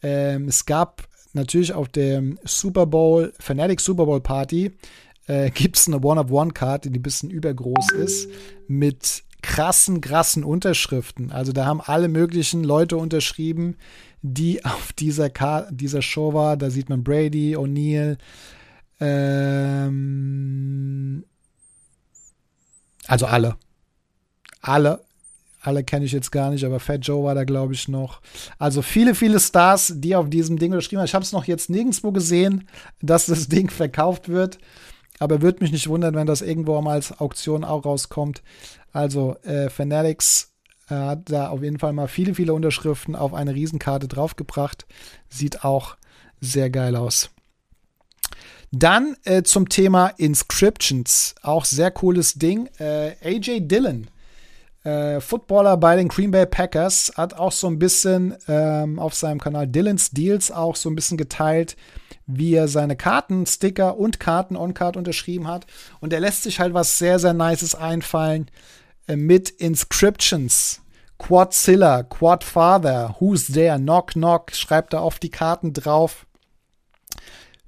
Ähm, es gab natürlich auf dem Super Bowl, Fanatic Super Bowl Party, äh, gibt es eine One-of-One-Karte, die ein bisschen übergroß ist, mit krassen, krassen Unterschriften. Also da haben alle möglichen Leute unterschrieben, die auf dieser, Ka dieser Show war. Da sieht man Brady, O'Neill, ähm, also alle. Alle. Alle kenne ich jetzt gar nicht, aber Fat Joe war da, glaube ich, noch. Also viele, viele Stars, die auf diesem Ding unterschrieben haben. Ich habe es noch jetzt nirgendwo gesehen, dass das Ding verkauft wird. Aber würde mich nicht wundern, wenn das irgendwo mal als Auktion auch rauskommt. Also äh, Fanatics äh, hat da auf jeden Fall mal viele, viele Unterschriften auf eine Riesenkarte draufgebracht. Sieht auch sehr geil aus. Dann äh, zum Thema Inscriptions. Auch sehr cooles Ding. Äh, AJ Dillon, äh, Footballer bei den Green Bay Packers, hat auch so ein bisschen ähm, auf seinem Kanal Dillons Deals auch so ein bisschen geteilt, wie er seine Karten, Sticker und Karten on-Card unterschrieben hat. Und er lässt sich halt was sehr, sehr Nices einfallen. Äh, mit Inscriptions. Quadzilla, Quadfather, Who's There, Knock Knock, schreibt er auf die Karten drauf.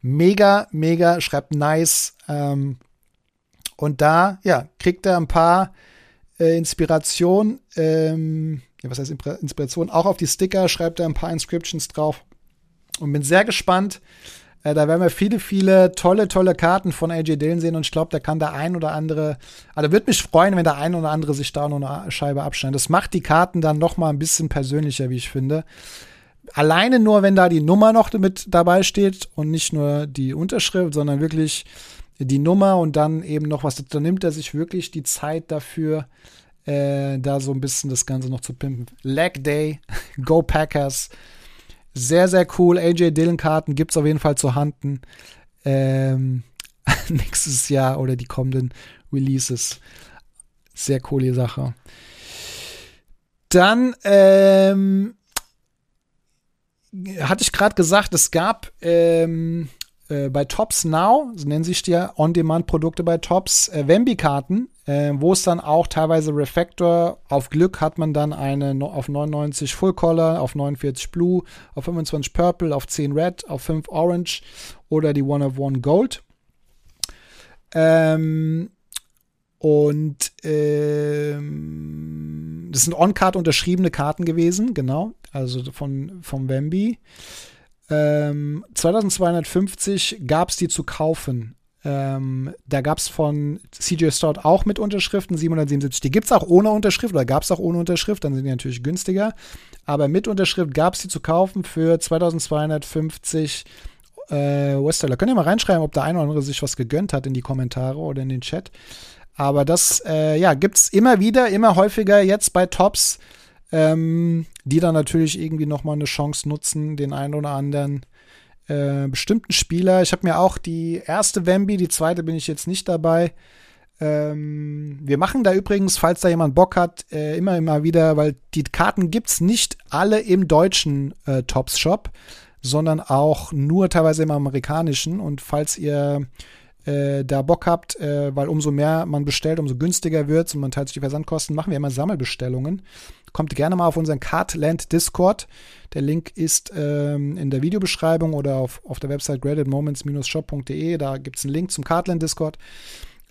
Mega, mega, schreibt nice. Ähm, und da, ja, kriegt er ein paar äh, Inspiration, ähm, ja, was heißt Inspiration? Auch auf die Sticker schreibt er ein paar Inscriptions drauf. Und bin sehr gespannt, äh, da werden wir viele, viele tolle, tolle Karten von AJ Dillon sehen und ich glaube, da kann der ein oder andere, also würde mich freuen, wenn der ein oder andere sich da noch eine Scheibe abschneidet. Das macht die Karten dann noch mal ein bisschen persönlicher, wie ich finde. Alleine nur, wenn da die Nummer noch mit dabei steht und nicht nur die Unterschrift, sondern wirklich die Nummer und dann eben noch was. Da nimmt er sich wirklich die Zeit dafür, äh, da so ein bisschen das Ganze noch zu pimpen. Leg Day, Go Packers. Sehr, sehr cool. AJ Dillon-Karten gibt es auf jeden Fall zu Handen. Ähm, nächstes Jahr oder die kommenden Releases. Sehr coole Sache. Dann ähm, hatte ich gerade gesagt, es gab ähm, äh, bei Tops Now, so nennen sich die On-Demand-Produkte bei Tops, äh, Wemby-Karten, äh, wo es dann auch teilweise Refactor, auf Glück hat man dann eine no auf 99 Full Color, auf 49 Blue, auf 25 Purple, auf 10 Red, auf 5 Orange oder die One of One Gold. Ähm, und ähm, das sind On-Card unterschriebene Karten gewesen, genau, also von vom Wemby. Ähm, 2250 gab es die zu kaufen. Ähm, da gab es von CJ Stout auch mit Unterschriften 777. Die gibt es auch ohne Unterschrift oder gab es auch ohne Unterschrift, dann sind die natürlich günstiger. Aber mit Unterschrift gab es die zu kaufen für 2250 äh, US-Dollar. Könnt ihr mal reinschreiben, ob der eine oder andere sich was gegönnt hat in die Kommentare oder in den Chat. Aber das äh, ja, gibt es immer wieder, immer häufiger jetzt bei Tops ähm, die dann natürlich irgendwie nochmal eine Chance nutzen, den einen oder anderen äh, bestimmten Spieler. Ich habe mir auch die erste Wemby, die zweite bin ich jetzt nicht dabei. Ähm, wir machen da übrigens, falls da jemand Bock hat, äh, immer immer wieder, weil die Karten gibt es nicht alle im deutschen äh, Tops Shop, sondern auch nur teilweise im amerikanischen. Und falls ihr äh, da Bock habt, äh, weil umso mehr man bestellt, umso günstiger wird und man teilt sich die Versandkosten, machen wir immer Sammelbestellungen. Kommt gerne mal auf unseren Cardland Discord. Der Link ist ähm, in der Videobeschreibung oder auf, auf der Website gradedmoments-shop.de. Da gibt es einen Link zum Cardland Discord.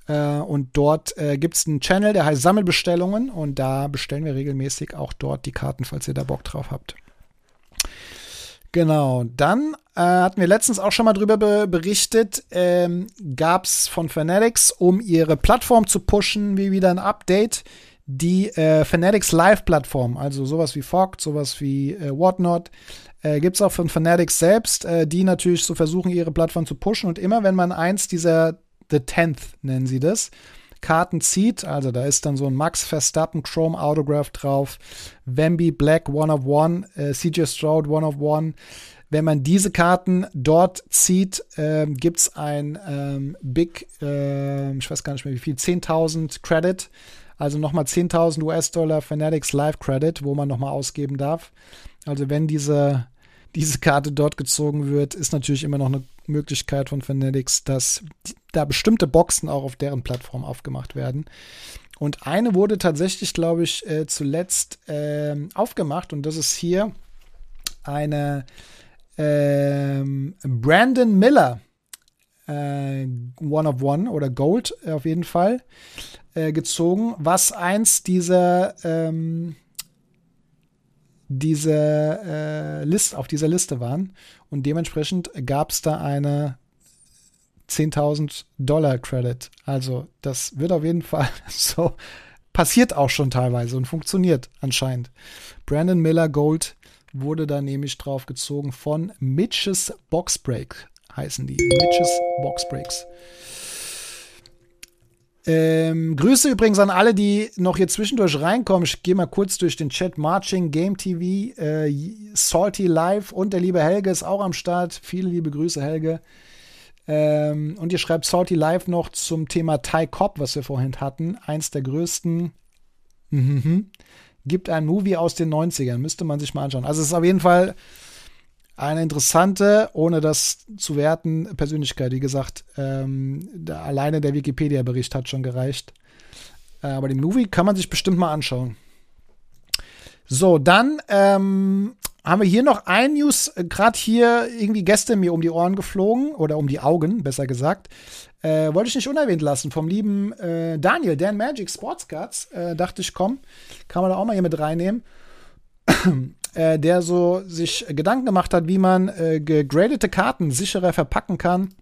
Äh, und dort äh, gibt es einen Channel, der heißt Sammelbestellungen. Und da bestellen wir regelmäßig auch dort die Karten, falls ihr da Bock drauf habt. Genau, dann äh, hatten wir letztens auch schon mal drüber be berichtet, ähm, gab es von Fanatics, um ihre Plattform zu pushen, wie wieder ein Update, die äh, Fanatics Live-Plattform, also sowas wie Fogg, sowas wie äh, Whatnot, äh, gibt es auch von Fanatics selbst, äh, die natürlich so versuchen, ihre Plattform zu pushen. Und immer wenn man eins dieser The Tenth nennen sie das, Karten zieht, also da ist dann so ein Max Verstappen Chrome Autograph drauf, Wemby Black One of One, äh, CJ Stroud One of One. Wenn man diese Karten dort zieht, äh, gibt es ein ähm, Big, äh, ich weiß gar nicht mehr wie viel, 10.000 Credit, also nochmal 10.000 US-Dollar Fanatics Live Credit, wo man nochmal ausgeben darf. Also wenn diese, diese Karte dort gezogen wird, ist natürlich immer noch eine Möglichkeit von Fanatics, dass da bestimmte Boxen auch auf deren Plattform aufgemacht werden. Und eine wurde tatsächlich, glaube ich, äh, zuletzt äh, aufgemacht und das ist hier eine äh, Brandon Miller äh, One of One oder Gold auf jeden Fall äh, gezogen, was eins dieser ähm, diese äh, List, auf dieser Liste waren. Und dementsprechend gab es da eine 10.000 Dollar Credit. Also das wird auf jeden Fall so, passiert auch schon teilweise und funktioniert anscheinend. Brandon Miller Gold wurde da nämlich drauf gezogen von Mitches Box Break heißen die. Mitches Box Breaks. Ähm, Grüße übrigens an alle, die noch hier zwischendurch reinkommen. Ich gehe mal kurz durch den Chat. Marching, Game TV, äh, Salty Live und der liebe Helge ist auch am Start. Viele liebe Grüße, Helge. Ähm, und ihr schreibt Salty Live noch zum Thema Ty Cobb, was wir vorhin hatten. Eins der größten. Mhm. Gibt ein Movie aus den 90ern. Müsste man sich mal anschauen. Also es ist auf jeden Fall eine interessante, ohne das zu werten, Persönlichkeit. Wie gesagt, ähm, da, alleine der Wikipedia-Bericht hat schon gereicht. Äh, aber den Movie kann man sich bestimmt mal anschauen. So, dann ähm, haben wir hier noch ein News, gerade hier irgendwie gestern mir um die Ohren geflogen oder um die Augen, besser gesagt. Äh, wollte ich nicht unerwähnt lassen vom lieben äh, Daniel, Dan Magic Sports Cards. Äh, dachte ich, komm, kann man da auch mal hier mit reinnehmen äh, der so sich Gedanken gemacht hat, wie man äh, gegradete Karten sicherer verpacken kann.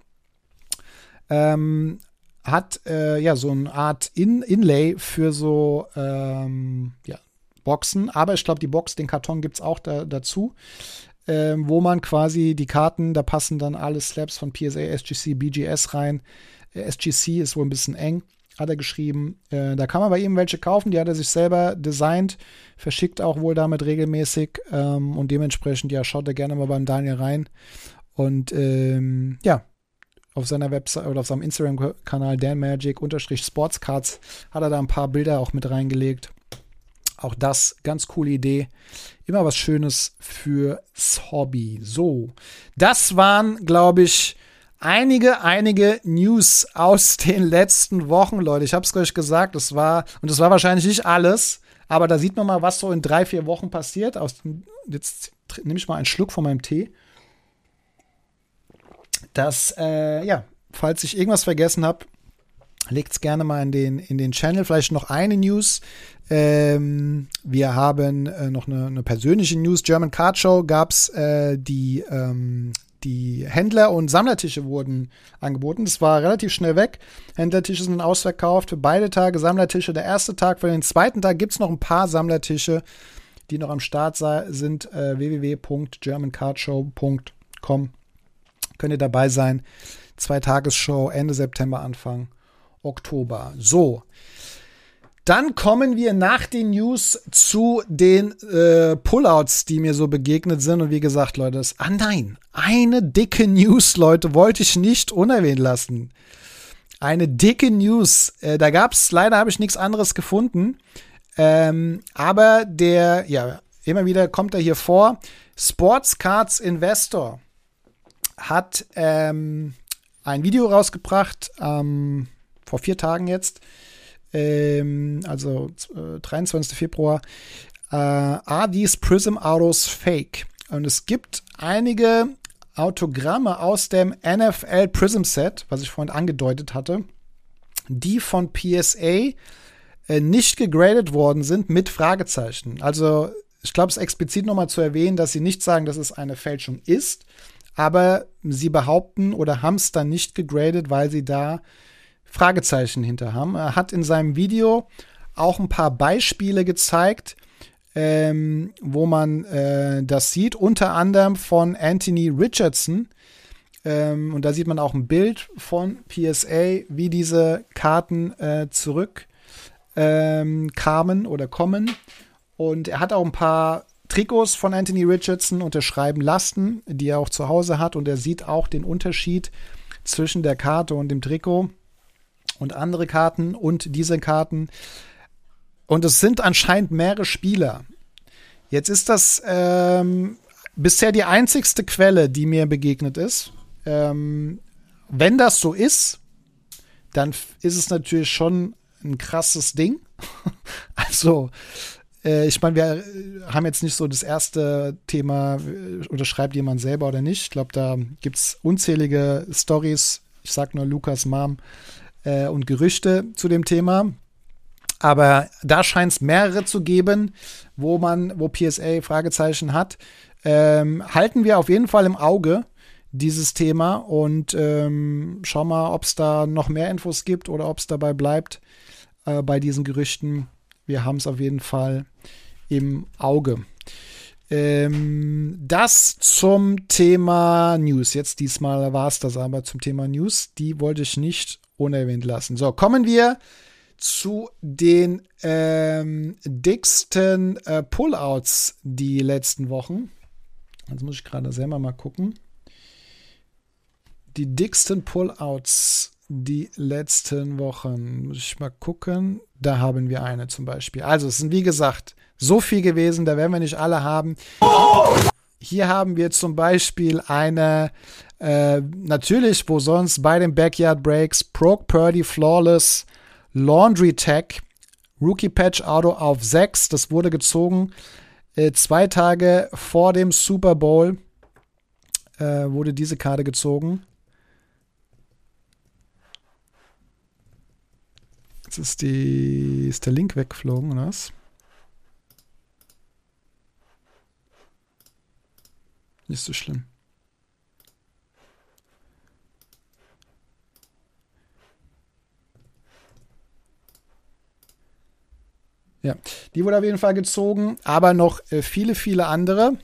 Ähm, hat äh, ja so eine Art In Inlay für so ähm, ja, Boxen, aber ich glaube, die Box, den Karton gibt es auch da, dazu, äh, wo man quasi die Karten, da passen dann alle Slabs von PSA, SGC, BGS rein. Äh, SGC ist wohl ein bisschen eng hat er geschrieben. Äh, da kann man bei ihm welche kaufen, die hat er sich selber designt, verschickt auch wohl damit regelmäßig ähm, und dementsprechend, ja, schaut er gerne mal beim Daniel rein. Und ähm, ja, auf seiner Website oder auf seinem Instagram-Kanal danmagic-sportscards hat er da ein paar Bilder auch mit reingelegt. Auch das ganz coole Idee. Immer was Schönes fürs Hobby. So, das waren, glaube ich, einige, einige News aus den letzten Wochen, Leute. Ich habe es euch gesagt, das war, und das war wahrscheinlich nicht alles, aber da sieht man mal, was so in drei, vier Wochen passiert. Aus, jetzt nehme ich mal einen Schluck von meinem Tee. Das, äh, ja, falls ich irgendwas vergessen habe, legt es gerne mal in den, in den Channel. Vielleicht noch eine News. Ähm, wir haben äh, noch eine, eine, persönliche News. German Card Show gab es äh, die, ähm, die Händler- und Sammlertische wurden angeboten. Das war relativ schnell weg. Händlertische sind ausverkauft für beide Tage. Sammlertische der erste Tag. Für den zweiten Tag gibt es noch ein paar Sammlertische, die noch am Start sind. Äh, www.germancardshow.com könnt ihr dabei sein. Zwei Tagesshow Ende September, Anfang Oktober. So. Dann kommen wir nach den News zu den äh, Pullouts, die mir so begegnet sind. Und wie gesagt, Leute, das, ah nein, eine dicke News, Leute, wollte ich nicht unerwähnt lassen. Eine dicke News. Äh, da gab es, leider habe ich nichts anderes gefunden. Ähm, aber der, ja, immer wieder kommt er hier vor. Sports Cards Investor hat ähm, ein Video rausgebracht, ähm, vor vier Tagen jetzt, ähm, also äh, 23. Februar. Äh, are these Prism Autos fake? Und es gibt einige Autogramme aus dem NFL Prism Set, was ich vorhin angedeutet hatte, die von PSA äh, nicht gegradet worden sind mit Fragezeichen. Also ich glaube, es ist explizit nochmal zu erwähnen, dass sie nicht sagen, dass es eine Fälschung ist, aber sie behaupten oder haben es dann nicht gegradet, weil sie da Fragezeichen hinter haben. Er hat in seinem Video auch ein paar Beispiele gezeigt, ähm, wo man äh, das sieht, unter anderem von Anthony Richardson. Ähm, und da sieht man auch ein Bild von PSA, wie diese Karten äh, zurück ähm, oder kommen. Und er hat auch ein paar Trikots von Anthony Richardson unterschreiben lassen, die er auch zu Hause hat. Und er sieht auch den Unterschied zwischen der Karte und dem Trikot und andere Karten und diese Karten. Und es sind anscheinend mehrere Spieler. Jetzt ist das ähm, bisher die einzigste Quelle, die mir begegnet ist. Ähm, wenn das so ist, dann ist es natürlich schon ein krasses Ding. also, äh, ich meine, wir haben jetzt nicht so das erste Thema, äh, oder schreibt jemand selber oder nicht. Ich glaube, da gibt es unzählige Stories. Ich sag nur Lukas Mom, äh, und Gerüchte zu dem Thema. Aber da scheint es mehrere zu geben, wo man, wo PSA Fragezeichen hat. Ähm, halten wir auf jeden Fall im Auge dieses Thema und ähm, schau mal, ob es da noch mehr Infos gibt oder ob es dabei bleibt äh, bei diesen Gerüchten. Wir haben es auf jeden Fall im Auge. Ähm, das zum Thema News. Jetzt diesmal war es das aber zum Thema News. Die wollte ich nicht unerwähnt lassen. So, kommen wir zu den ähm, dicksten äh, Pullouts die letzten Wochen. Jetzt muss ich gerade selber mal gucken. Die dicksten Pullouts die letzten Wochen. Muss ich mal gucken. Da haben wir eine zum Beispiel. Also, es sind wie gesagt so viel gewesen, da werden wir nicht alle haben. Hier haben wir zum Beispiel eine äh, natürlich, wo sonst bei den Backyard Breaks, Broke Purdy Flawless, Laundry Tech, Rookie Patch Auto auf 6. Das wurde gezogen äh, zwei Tage vor dem Super Bowl. Äh, wurde diese Karte gezogen. Jetzt ist, die, ist der Link weggeflogen, oder was? Nicht so schlimm. Ja, die wurde auf jeden Fall gezogen, aber noch äh, viele, viele andere.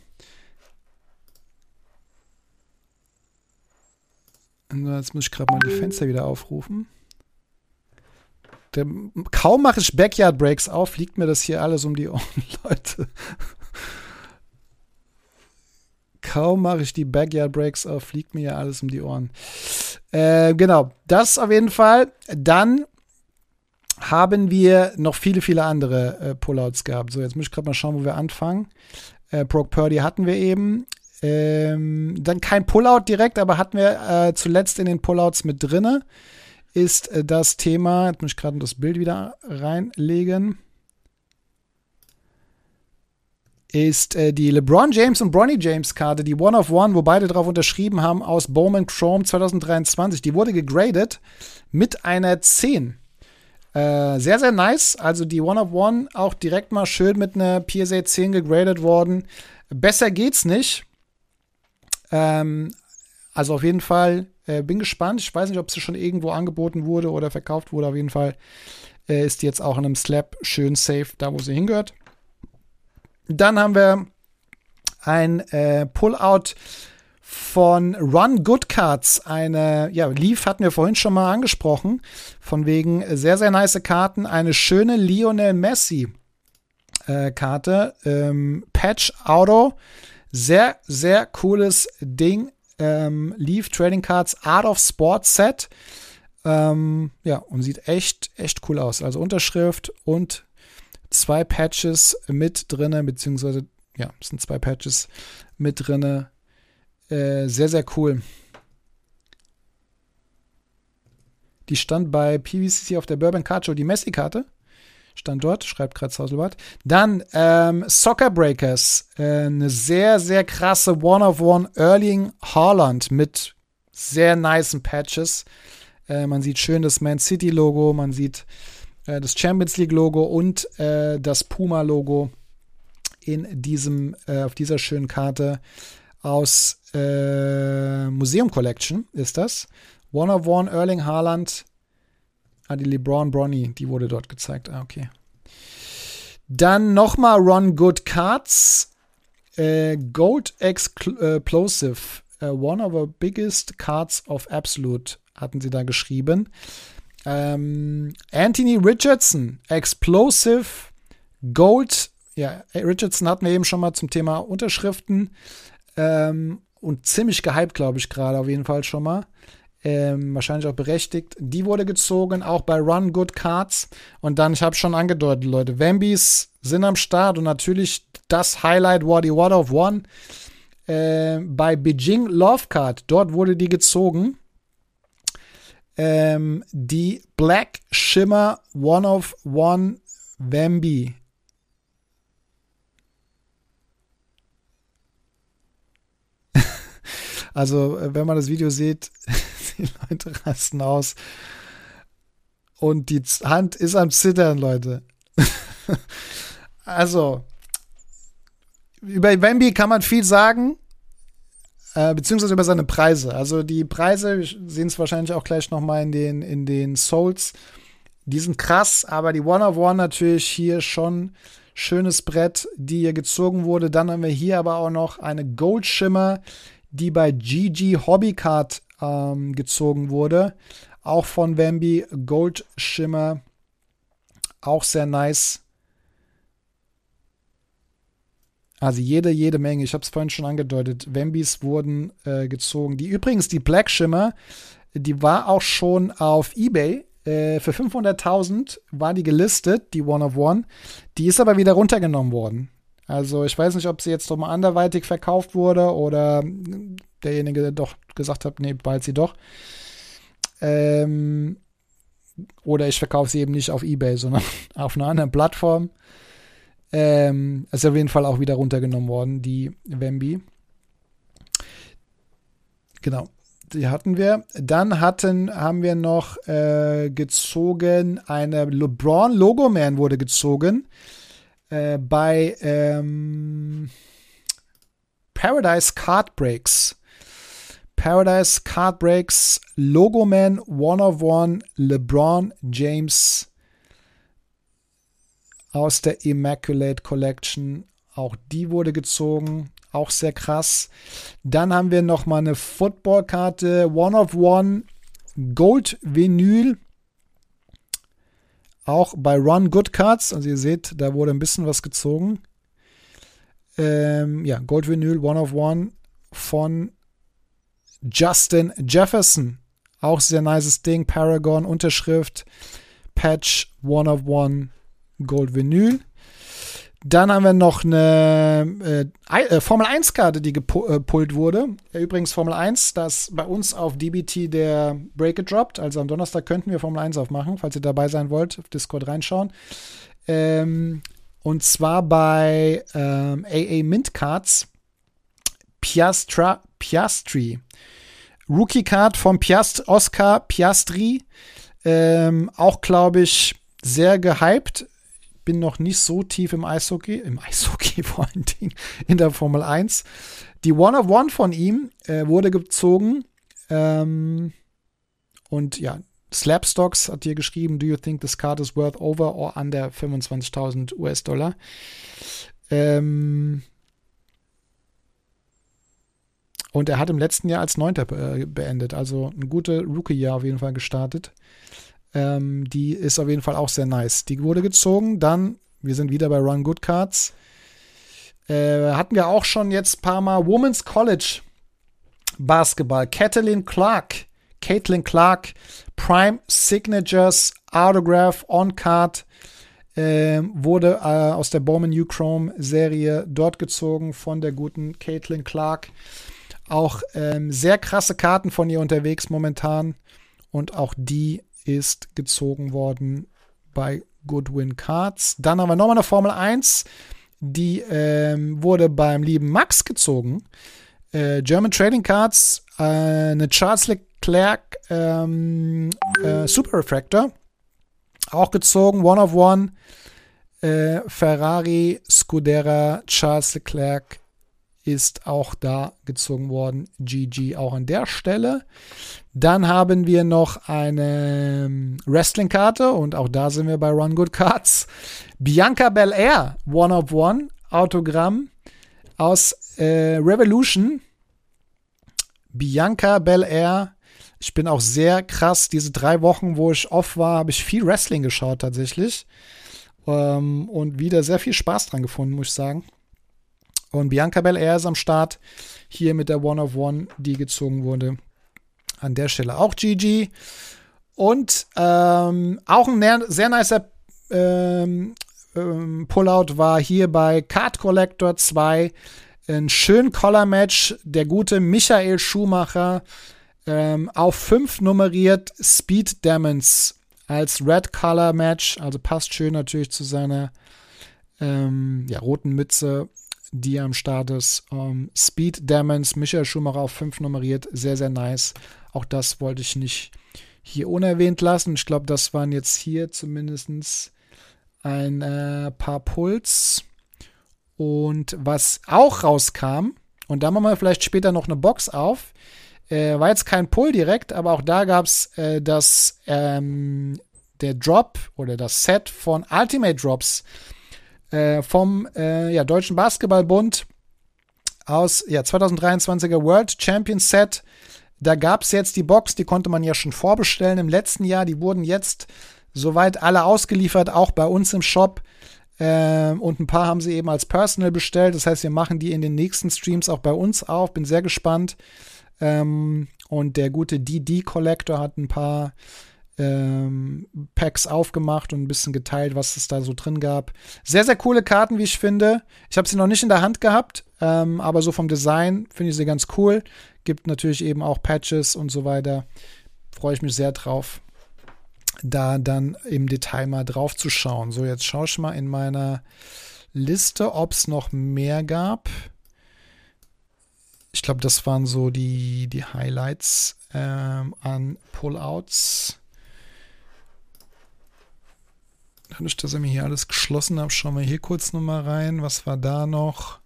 Jetzt muss ich gerade mal die Fenster wieder aufrufen. Der, kaum mache ich Backyard Breaks auf, fliegt mir das hier alles um die Ohren, Leute. kaum mache ich die Backyard Breaks auf, fliegt mir ja alles um die Ohren. Äh, genau, das auf jeden Fall. Dann haben wir noch viele, viele andere äh, Pullouts gehabt. So, jetzt muss ich gerade mal schauen, wo wir anfangen. Äh, Brock Purdy hatten wir eben. Ähm, dann kein Pullout direkt, aber hatten wir äh, zuletzt in den Pullouts mit drinne. Ist äh, das Thema, jetzt muss ich gerade das Bild wieder reinlegen. Ist äh, die LeBron James und Bronny James Karte, die One of One, wo beide drauf unterschrieben haben, aus Bowman Chrome 2023. Die wurde gegradet mit einer 10. Äh, sehr, sehr nice. Also die One of One auch direkt mal schön mit einer PSA 10 gegradet worden. Besser geht's nicht. Ähm, also auf jeden Fall äh, bin gespannt. Ich weiß nicht, ob sie schon irgendwo angeboten wurde oder verkauft wurde. Auf jeden Fall äh, ist die jetzt auch in einem Slab schön safe, da wo sie hingehört. Dann haben wir ein äh, Pullout von Run Good Cards. Eine, ja, Leaf hatten wir vorhin schon mal angesprochen. Von wegen sehr, sehr nice Karten. Eine schöne Lionel Messi äh, Karte. Ähm, Patch Auto. Sehr, sehr cooles Ding. Ähm, Leaf Trading Cards Art of Sport Set. Ähm, ja, und sieht echt, echt cool aus. Also Unterschrift und zwei Patches mit drinne, beziehungsweise, ja, es sind zwei Patches mit drinne äh, sehr, sehr cool. Die stand bei PVCC auf der Bourbon Card Show, die Messi-Karte. Stand dort, schreibt gerade Hauselbart. Dann ähm, Soccer Breakers. Äh, eine sehr, sehr krasse One-of-One Erling Haaland mit sehr nicen Patches. Äh, man sieht schön das Man City-Logo, man sieht äh, das Champions League-Logo und äh, das Puma-Logo in äh, auf dieser schönen Karte aus äh, Museum Collection ist das. One of One, Erling Haaland. Ah, die LeBron Bronny, die wurde dort gezeigt. Ah, okay. Dann nochmal Ron Good Cards. Äh, Gold Explosive. Uh, one of the biggest cards of Absolute hatten sie da geschrieben. Ähm, Anthony Richardson. Explosive Gold. Ja, Richardson hatten wir eben schon mal zum Thema Unterschriften. Ähm, und ziemlich gehypt, glaube ich, gerade auf jeden Fall schon mal. Ähm, wahrscheinlich auch berechtigt. Die wurde gezogen, auch bei Run Good Cards. Und dann, ich habe schon angedeutet, Leute, Wambys sind am Start und natürlich das Highlight die Water of One äh, bei Beijing Love Card. Dort wurde die gezogen. Ähm, die Black Shimmer One of One Wambi Also, äh, wenn man das Video sieht, die Leute rasten aus. Und die Hand ist am Zittern, Leute. also, über Wemby kann man viel sagen, äh, beziehungsweise über seine Preise. Also die Preise, wir sehen es wahrscheinlich auch gleich nochmal in den, in den Souls, die sind krass, aber die One-of-One natürlich hier schon schönes Brett, die hier gezogen wurde. Dann haben wir hier aber auch noch eine Goldschimmer, die bei GG Hobbycard ähm, gezogen wurde. Auch von Wemby Gold Shimmer. Auch sehr nice. Also jede, jede Menge. Ich habe es vorhin schon angedeutet. Wembys wurden äh, gezogen. Die übrigens, die Black Shimmer, die war auch schon auf Ebay. Äh, für 500.000 war die gelistet, die One of One. Die ist aber wieder runtergenommen worden. Also ich weiß nicht, ob sie jetzt nochmal anderweitig verkauft wurde oder derjenige doch gesagt hat, nee, bald sie doch. Ähm, oder ich verkaufe sie eben nicht auf Ebay, sondern auf einer anderen Plattform. Ähm, ist auf jeden Fall auch wieder runtergenommen worden, die Wemby. Genau, die hatten wir. Dann hatten, haben wir noch äh, gezogen, eine LeBron Logoman wurde gezogen äh, bei ähm, Paradise Card Breaks. Paradise Card Breaks, Logoman, One of One, LeBron James aus der Immaculate Collection. Auch die wurde gezogen. Auch sehr krass. Dann haben wir noch mal eine Footballkarte, One of One, Gold Vinyl auch bei Run Good Cards, also ihr seht, da wurde ein bisschen was gezogen. Ähm, ja, Gold Vinyl One of One von Justin Jefferson. Auch sehr nices Ding. Paragon, Unterschrift. Patch One of One Gold Vinyl. Dann haben wir noch eine äh, äh Formel 1-Karte, die gepult äh, wurde. Übrigens Formel 1, das bei uns auf DBT der Break gedroppt. Also am Donnerstag könnten wir Formel 1 aufmachen, falls ihr dabei sein wollt, auf Discord reinschauen. Ähm, und zwar bei ähm, AA Mint Cards Piastra, Piastri. Rookie Card von Piast, Oscar Piastri. Ähm, auch, glaube ich, sehr gehypt bin noch nicht so tief im Eishockey, im Eishockey vor allen Dingen, in der Formel 1. Die One of One von ihm äh, wurde gezogen. Ähm, und ja, Slapstocks hat hier geschrieben, do you think this card is worth over or under 25.000 US-Dollar? Ähm, und er hat im letzten Jahr als Neunter äh, beendet, also ein gutes Rookie-Jahr auf jeden Fall gestartet. Ähm, die ist auf jeden Fall auch sehr nice. Die wurde gezogen. Dann, wir sind wieder bei Run Good Cards. Äh, hatten wir auch schon jetzt ein paar Mal Women's College Basketball. Kathleen Clark. Caitlin Clark. Prime Signatures Autograph on Card. Äh, wurde äh, aus der Bowman New Chrome Serie dort gezogen von der guten Caitlin Clark. Auch ähm, sehr krasse Karten von ihr unterwegs momentan. Und auch die ist gezogen worden bei Goodwin Cards. Dann haben wir nochmal eine Formel 1, die ähm, wurde beim lieben Max gezogen. Äh, German Trading Cards, äh, eine Charles Leclerc ähm, äh, Super Refractor, auch gezogen, One of One. Äh, Ferrari, Scudera, Charles Leclerc ist auch da gezogen worden. GG auch an der Stelle. Dann haben wir noch eine ähm, Wrestling-Karte und auch da sind wir bei Run Good Cards. Bianca Belair, One of One, Autogramm aus äh, Revolution. Bianca Belair. Ich bin auch sehr krass. Diese drei Wochen, wo ich off war, habe ich viel Wrestling geschaut tatsächlich. Ähm, und wieder sehr viel Spaß dran gefunden, muss ich sagen. Und Bianca Belair ist am Start. Hier mit der One of One, die gezogen wurde. An der Stelle auch GG. Und ähm, auch ein sehr nicer ähm, ähm, Pullout war hier bei Card Collector 2. Ein schön Collar-Match. Der gute Michael Schumacher ähm, auf 5 nummeriert Speed Demons als Red Color Match. Also passt schön natürlich zu seiner ähm, ja, roten Mütze die am Start ist. Ähm, Speed Demons, Michael Schumacher auf 5 nummeriert, sehr, sehr nice. Auch das wollte ich nicht hier unerwähnt lassen. Ich glaube, das waren jetzt hier zumindest ein äh, paar Puls. Und was auch rauskam, und da machen wir vielleicht später noch eine Box auf, äh, war jetzt kein Pull direkt, aber auch da gab es äh, das, ähm, der Drop oder das Set von Ultimate Drops äh, vom äh, ja, Deutschen Basketballbund aus ja, 2023er World Champion Set. Da gab es jetzt die Box, die konnte man ja schon vorbestellen im letzten Jahr. Die wurden jetzt soweit alle ausgeliefert, auch bei uns im Shop. Ähm, und ein paar haben sie eben als Personal bestellt. Das heißt, wir machen die in den nächsten Streams auch bei uns auf. Bin sehr gespannt. Ähm, und der gute DD Collector hat ein paar ähm, Packs aufgemacht und ein bisschen geteilt, was es da so drin gab. Sehr, sehr coole Karten, wie ich finde. Ich habe sie noch nicht in der Hand gehabt, ähm, aber so vom Design finde ich sie ganz cool. Gibt natürlich eben auch Patches und so weiter. Freue ich mich sehr drauf, da dann im Detail mal drauf zu schauen. So, jetzt schaue ich mal in meiner Liste, ob es noch mehr gab. Ich glaube, das waren so die, die Highlights ähm, an Pullouts. Dadurch, dass ich mir hier alles geschlossen habe, schauen wir hier kurz nochmal rein. Was war da noch?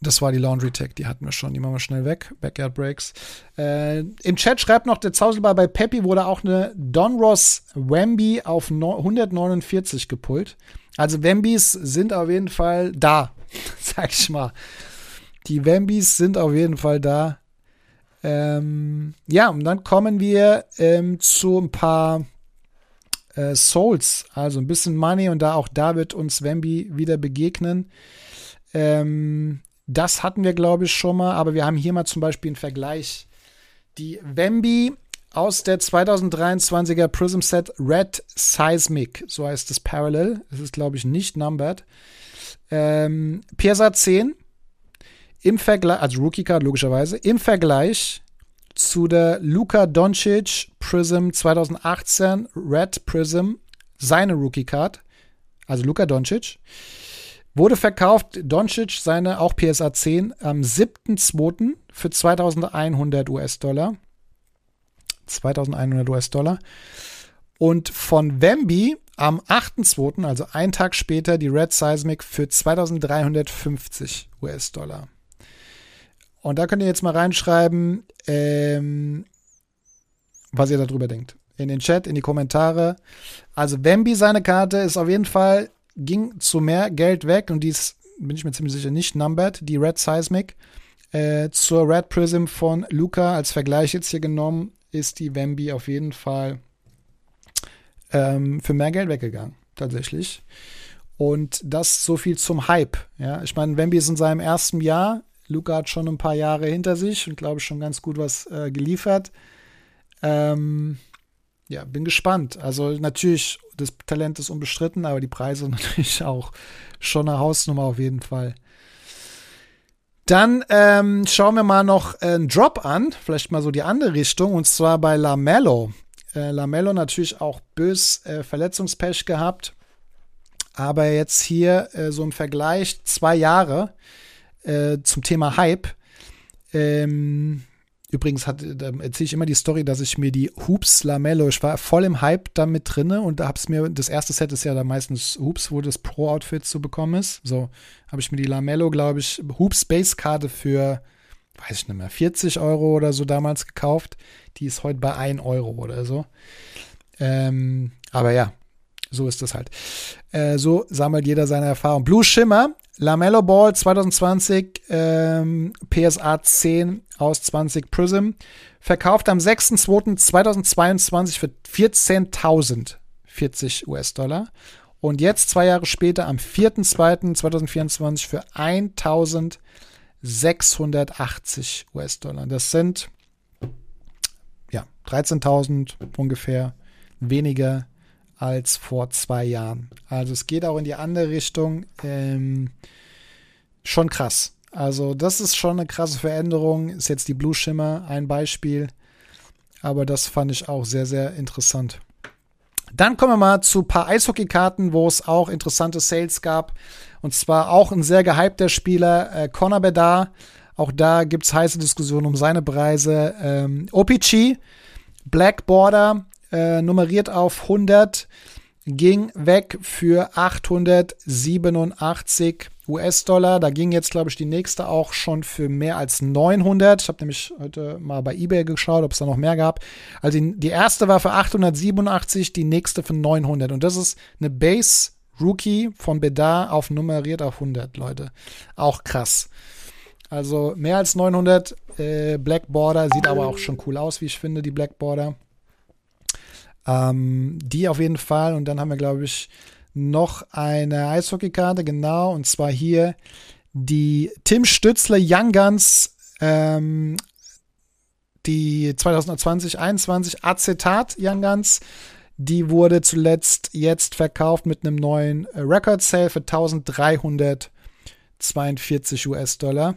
Das war die Laundry Tech, die hatten wir schon, die machen wir schnell weg. Backyard Breaks. Äh, Im Chat schreibt noch der Zauselbar bei Peppy wurde auch eine Donros Wemby auf 149 gepullt. Also Wembys sind auf jeden Fall da, sag ich mal. Die Wembys sind auf jeden Fall da. Ähm, ja, und dann kommen wir ähm, zu ein paar äh, Souls, also ein bisschen Money und da auch da wird uns Wemby wieder begegnen. Ähm, das hatten wir, glaube ich, schon mal, aber wir haben hier mal zum Beispiel einen Vergleich. Die Wemby aus der 2023er Prism Set Red Seismic. So heißt es Parallel. Es ist, glaube ich, nicht numbered. Ähm, PSA 10 im Vergleich, also Rookie Card logischerweise, im Vergleich zu der Luka Doncic Prism 2018 Red Prism, seine Rookie Card, also Luka Doncic, wurde verkauft, Doncic seine auch PSA 10 am 7.2. für 2100 US-Dollar. 2100 US-Dollar. Und von Wemby am 8.2., also einen Tag später, die Red Seismic für 2350 US-Dollar. Und da könnt ihr jetzt mal reinschreiben, ähm, was ihr darüber denkt. In den Chat, in die Kommentare. Also Wemby, seine Karte ist auf jeden Fall, ging zu mehr Geld weg und die ist, bin ich mir ziemlich sicher, nicht numbered, die Red Seismic. Äh, zur Red Prism von Luca als Vergleich jetzt hier genommen, ist die Wemby auf jeden Fall ähm, für mehr Geld weggegangen, tatsächlich. Und das so viel zum Hype. Ja, ich meine, Wemby ist in seinem ersten Jahr Luca hat schon ein paar Jahre hinter sich und glaube schon ganz gut was äh, geliefert. Ähm, ja, bin gespannt. Also natürlich, das Talent ist unbestritten, aber die Preise natürlich auch schon eine Hausnummer auf jeden Fall. Dann ähm, schauen wir mal noch einen Drop an, vielleicht mal so die andere Richtung, und zwar bei Lamello. Äh, Lamello natürlich auch bös äh, Verletzungspech gehabt, aber jetzt hier äh, so im Vergleich zwei Jahre äh, zum Thema Hype. Ähm, übrigens hat, erzähle ich immer die Story, dass ich mir die Hoops Lamello, ich war voll im Hype damit drinne und da hab's mir, das erste Set ist ja da meistens Hoops, wo das Pro-Outfit zu bekommen ist. So habe ich mir die Lamello, glaube ich, Hoops Base-Karte für, weiß ich nicht mehr, 40 Euro oder so damals gekauft. Die ist heute bei 1 Euro oder so. Ähm, aber ja, so ist das halt. Äh, so sammelt jeder seine Erfahrung. Blue Shimmer Lamello Ball 2020, ähm, PSA 10 aus 20 Prism, verkauft am 6.2.2022 für 14.040 US-Dollar. Und jetzt, zwei Jahre später, am 4.2.2024 für 1.680 US-Dollar. Das sind ja 13.000 ungefähr weniger als vor zwei Jahren. Also es geht auch in die andere Richtung. Ähm, schon krass. Also das ist schon eine krasse Veränderung. Ist jetzt die Blue Shimmer ein Beispiel. Aber das fand ich auch sehr, sehr interessant. Dann kommen wir mal zu ein paar Eishockey-Karten, wo es auch interessante Sales gab. Und zwar auch ein sehr gehypter Spieler, äh, Conor Bedard. Auch da gibt es heiße Diskussionen um seine Preise. Ähm, OPG, Black Border, äh, nummeriert auf 100, ging weg für 887 US-Dollar. Da ging jetzt, glaube ich, die nächste auch schon für mehr als 900. Ich habe nämlich heute mal bei eBay geschaut, ob es da noch mehr gab. Also die, die erste war für 887, die nächste für 900. Und das ist eine Base Rookie von Bedar auf nummeriert auf 100, Leute. Auch krass. Also mehr als 900 äh, Black Border, sieht aber auch schon cool aus, wie ich finde, die Black Border. Ähm, die auf jeden Fall. Und dann haben wir, glaube ich, noch eine Eishockeykarte, genau. Und zwar hier die Tim Stützle Young Guns, ähm, die 2020, 21 Acetat Young Guns. Die wurde zuletzt jetzt verkauft mit einem neuen Record Sale für 1342 US-Dollar.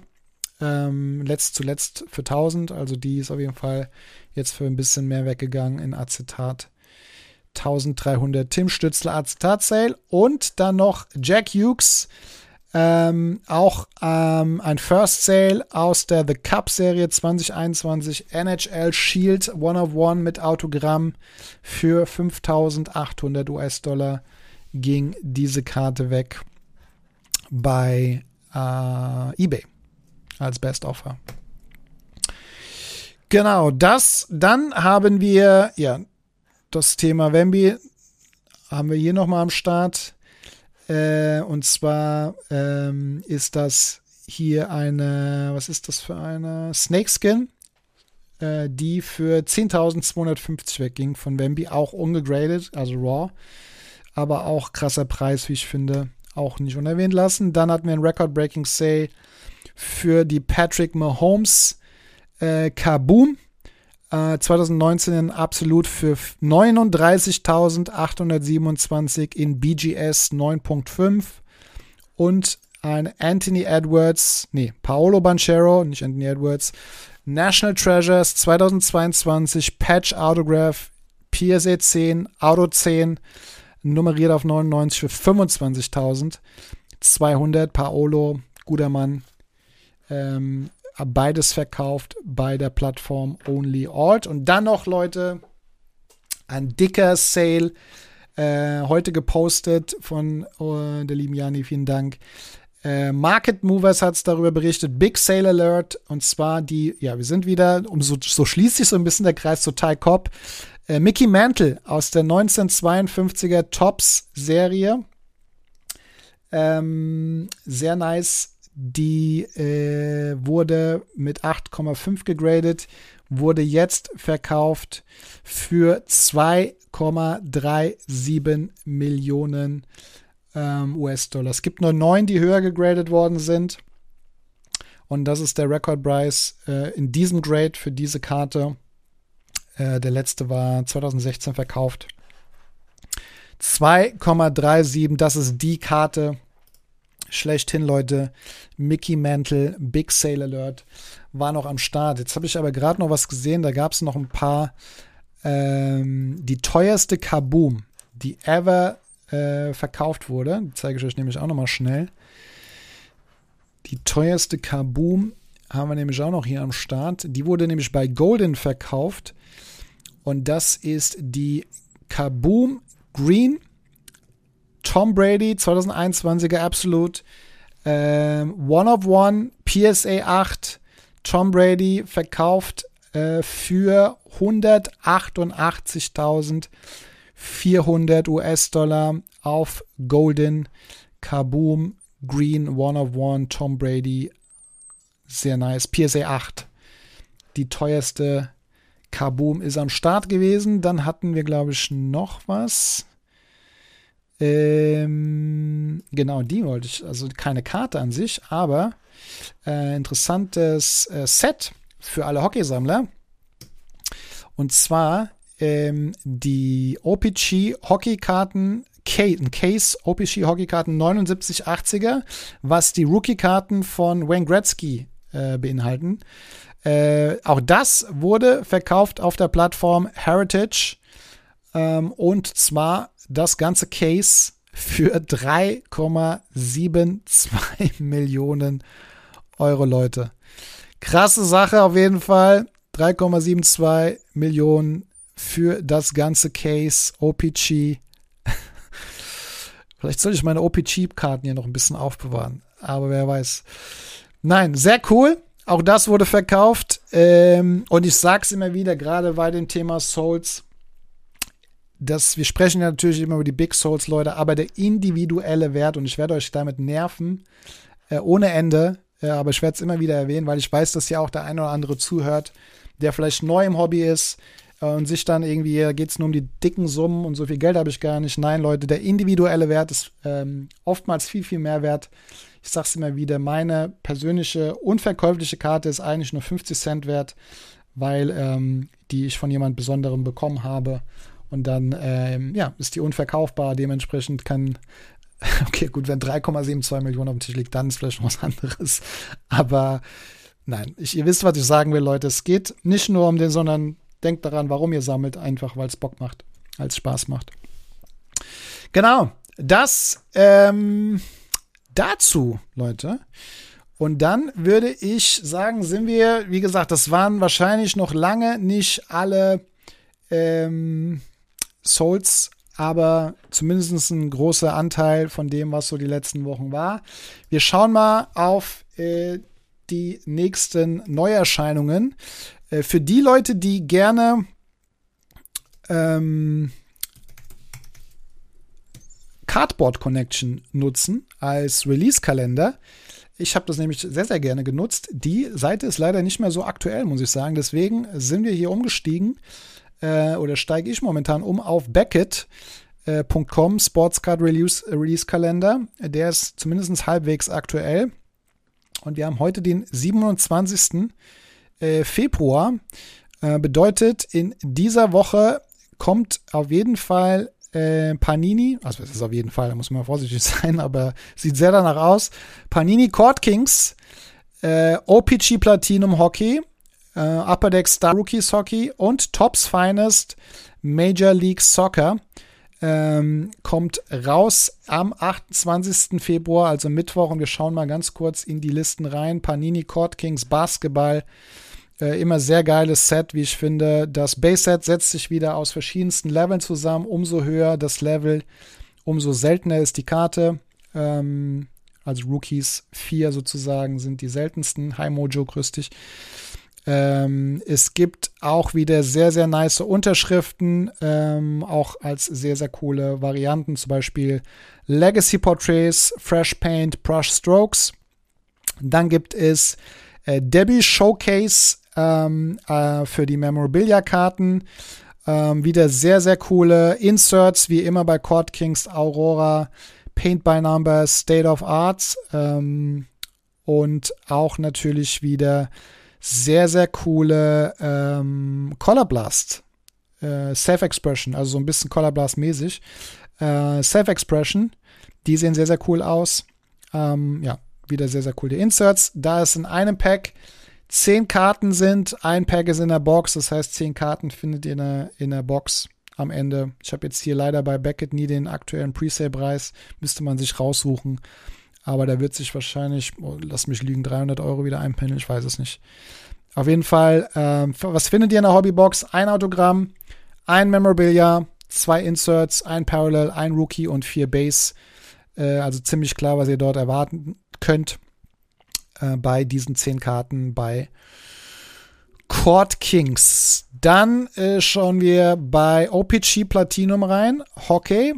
Ähm, letzt zuletzt für 1000, also die ist auf jeden Fall jetzt für ein bisschen mehr weggegangen in Acetat. 1300 Tim Stützler Acetat Sale und dann noch Jack Hughes, ähm, auch ähm, ein First Sale aus der The Cup Serie 2021 NHL Shield One of One mit Autogramm für 5800 US-Dollar ging diese Karte weg bei äh, eBay als Best Offer. Genau, das. Dann haben wir, ja, das Thema Wemby haben wir hier nochmal am Start. Äh, und zwar ähm, ist das hier eine, was ist das für eine? Snakeskin, äh, die für 10.250 wegging von Wemby, auch ungegradet, also raw. Aber auch krasser Preis, wie ich finde, auch nicht unerwähnt lassen. Dann hatten wir ein Record-Breaking Say für die Patrick Mahomes äh, Kaboom Äh, 2019 absolut für 39.827 in BGS 9.5 und ein Anthony Edwards, nee, Paolo Banchero, nicht Anthony Edwards, National Treasures 2022 Patch Autograph PSA 10, Auto 10, nummeriert auf 99 für 25.200. Paolo, guter Mann. Ähm, beides verkauft bei der Plattform Only Alt. Und dann noch, Leute, ein dicker Sale. Äh, heute gepostet von äh, der lieben Jani, vielen Dank. Äh, Market Movers hat es darüber berichtet, Big Sale Alert, und zwar die, ja, wir sind wieder, um so, so schließt sich so ein bisschen der Kreis zu Ty Cobb. Äh, Mickey Mantle aus der 1952er Tops-Serie. Ähm, sehr nice. Die äh, wurde mit 8,5 gegradet, wurde jetzt verkauft für 2,37 Millionen ähm, US-Dollar. Es gibt nur neun, die höher gegradet worden sind. Und das ist der Record Price äh, in diesem Grade für diese Karte. Äh, der letzte war 2016 verkauft. 2,37, das ist die Karte. Schlechthin, Leute. Mickey Mantle, Big Sale Alert war noch am Start. Jetzt habe ich aber gerade noch was gesehen. Da gab es noch ein paar. Ähm, die teuerste Kaboom, die ever äh, verkauft wurde. Die zeige ich euch nämlich auch noch mal schnell. Die teuerste Kaboom haben wir nämlich auch noch hier am Start. Die wurde nämlich bei Golden verkauft. Und das ist die Kaboom Green Tom Brady 2021er Absolute ähm, One of One PSA 8 Tom Brady verkauft äh, für 188.400 US-Dollar auf Golden Kaboom Green One of One Tom Brady. Sehr nice. PSA 8. Die teuerste Kaboom ist am Start gewesen. Dann hatten wir, glaube ich, noch was. Ähm, genau, die wollte ich, also keine Karte an sich, aber äh, interessantes äh, Set für alle Hockeysammler. Und zwar ähm, die OPG Hockeykarten ein Case OPG Hockeykarten 7980er, was die Rookie-Karten von Wayne Gretzky äh, beinhalten. Äh, auch das wurde verkauft auf der Plattform Heritage. Ähm, und zwar das ganze Case für 3,72 Millionen Euro, Leute. Krasse Sache auf jeden Fall. 3,72 Millionen für das ganze Case OPG. Vielleicht soll ich meine OPG-Karten hier noch ein bisschen aufbewahren. Aber wer weiß. Nein, sehr cool. Auch das wurde verkauft. Ähm, und ich sag's immer wieder, gerade bei dem Thema Souls. Das, wir sprechen ja natürlich immer über die Big Souls, Leute, aber der individuelle Wert, und ich werde euch damit nerven, äh, ohne Ende, äh, aber ich werde es immer wieder erwähnen, weil ich weiß, dass ja auch der eine oder andere zuhört, der vielleicht neu im Hobby ist äh, und sich dann irgendwie, da geht es nur um die dicken Summen und so viel Geld habe ich gar nicht. Nein, Leute, der individuelle Wert ist ähm, oftmals viel, viel mehr wert ich sage es immer wieder, meine persönliche unverkäufliche Karte ist eigentlich nur 50 Cent wert, weil ähm, die ich von jemand Besonderem bekommen habe. Und dann ähm, ja, ist die unverkaufbar. Dementsprechend kann, okay, gut, wenn 3,72 Millionen auf dem Tisch liegt, dann ist vielleicht noch was anderes. Aber nein, ich, ihr wisst, was ich sagen will, Leute. Es geht nicht nur um den, sondern denkt daran, warum ihr sammelt, einfach weil es Bock macht, als Spaß macht. Genau, das ähm, dazu, Leute. Und dann würde ich sagen, sind wir, wie gesagt, das waren wahrscheinlich noch lange nicht alle ähm, Souls, aber zumindest ein großer Anteil von dem, was so die letzten Wochen war. Wir schauen mal auf äh, die nächsten Neuerscheinungen. Äh, für die Leute, die gerne ähm, Cardboard Connection nutzen als Release-Kalender. Ich habe das nämlich sehr, sehr gerne genutzt. Die Seite ist leider nicht mehr so aktuell, muss ich sagen. Deswegen sind wir hier umgestiegen äh, oder steige ich momentan um auf Beckett.com, äh, Sportscard Release, Release Kalender. Der ist zumindest halbwegs aktuell. Und wir haben heute den 27. Äh, Februar. Äh, bedeutet, in dieser Woche kommt auf jeden Fall äh, Panini, also es ist auf jeden Fall, da muss man vorsichtig sein, aber sieht sehr danach aus. Panini Court Kings, OPG Platinum Hockey, äh, Upper Deck Star Rookies Hockey und Tops Finest Major League Soccer ähm, kommt raus am 28. Februar, also Mittwoch. Und wir schauen mal ganz kurz in die Listen rein. Panini Court Kings Basketball. Äh, immer sehr geiles Set, wie ich finde. Das Base-Set setzt sich wieder aus verschiedensten Leveln zusammen. Umso höher das Level, umso seltener ist die Karte. Ähm, also Rookies 4 sozusagen sind die seltensten. Hi Mojo, grüß dich. Ähm, es gibt auch wieder sehr, sehr nice Unterschriften, ähm, auch als sehr, sehr coole Varianten, zum Beispiel Legacy Portraits, Fresh Paint, Brush Strokes. Dann gibt es äh, Debbie Showcase ähm, äh, für die Memorabilia-Karten. Ähm, wieder sehr, sehr coole Inserts, wie immer bei Court Kings, Aurora, Paint by Numbers, State of Arts ähm, und auch natürlich wieder sehr, sehr coole ähm, Color Blast. Äh, Self-Expression, also so ein bisschen Color Blast-mäßig. Äh, Self-Expression, die sehen sehr, sehr cool aus. Ähm, ja, wieder sehr, sehr coole Inserts. Da es in einem Pack zehn Karten sind, ein Pack ist in der Box, das heißt, zehn Karten findet ihr in der, in der Box am Ende. Ich habe jetzt hier leider bei Beckett nie den aktuellen Presale-Preis, müsste man sich raussuchen. Aber da wird sich wahrscheinlich, oh, lass mich liegen, 300 Euro wieder einpendeln, ich weiß es nicht. Auf jeden Fall, ähm, was findet ihr in der Hobbybox? Ein Autogramm, ein Memorabilia, zwei Inserts, ein Parallel, ein Rookie und vier Base. Äh, also ziemlich klar, was ihr dort erwarten könnt äh, bei diesen zehn Karten bei Court Kings. Dann äh, schauen wir bei OPG Platinum rein. Hockey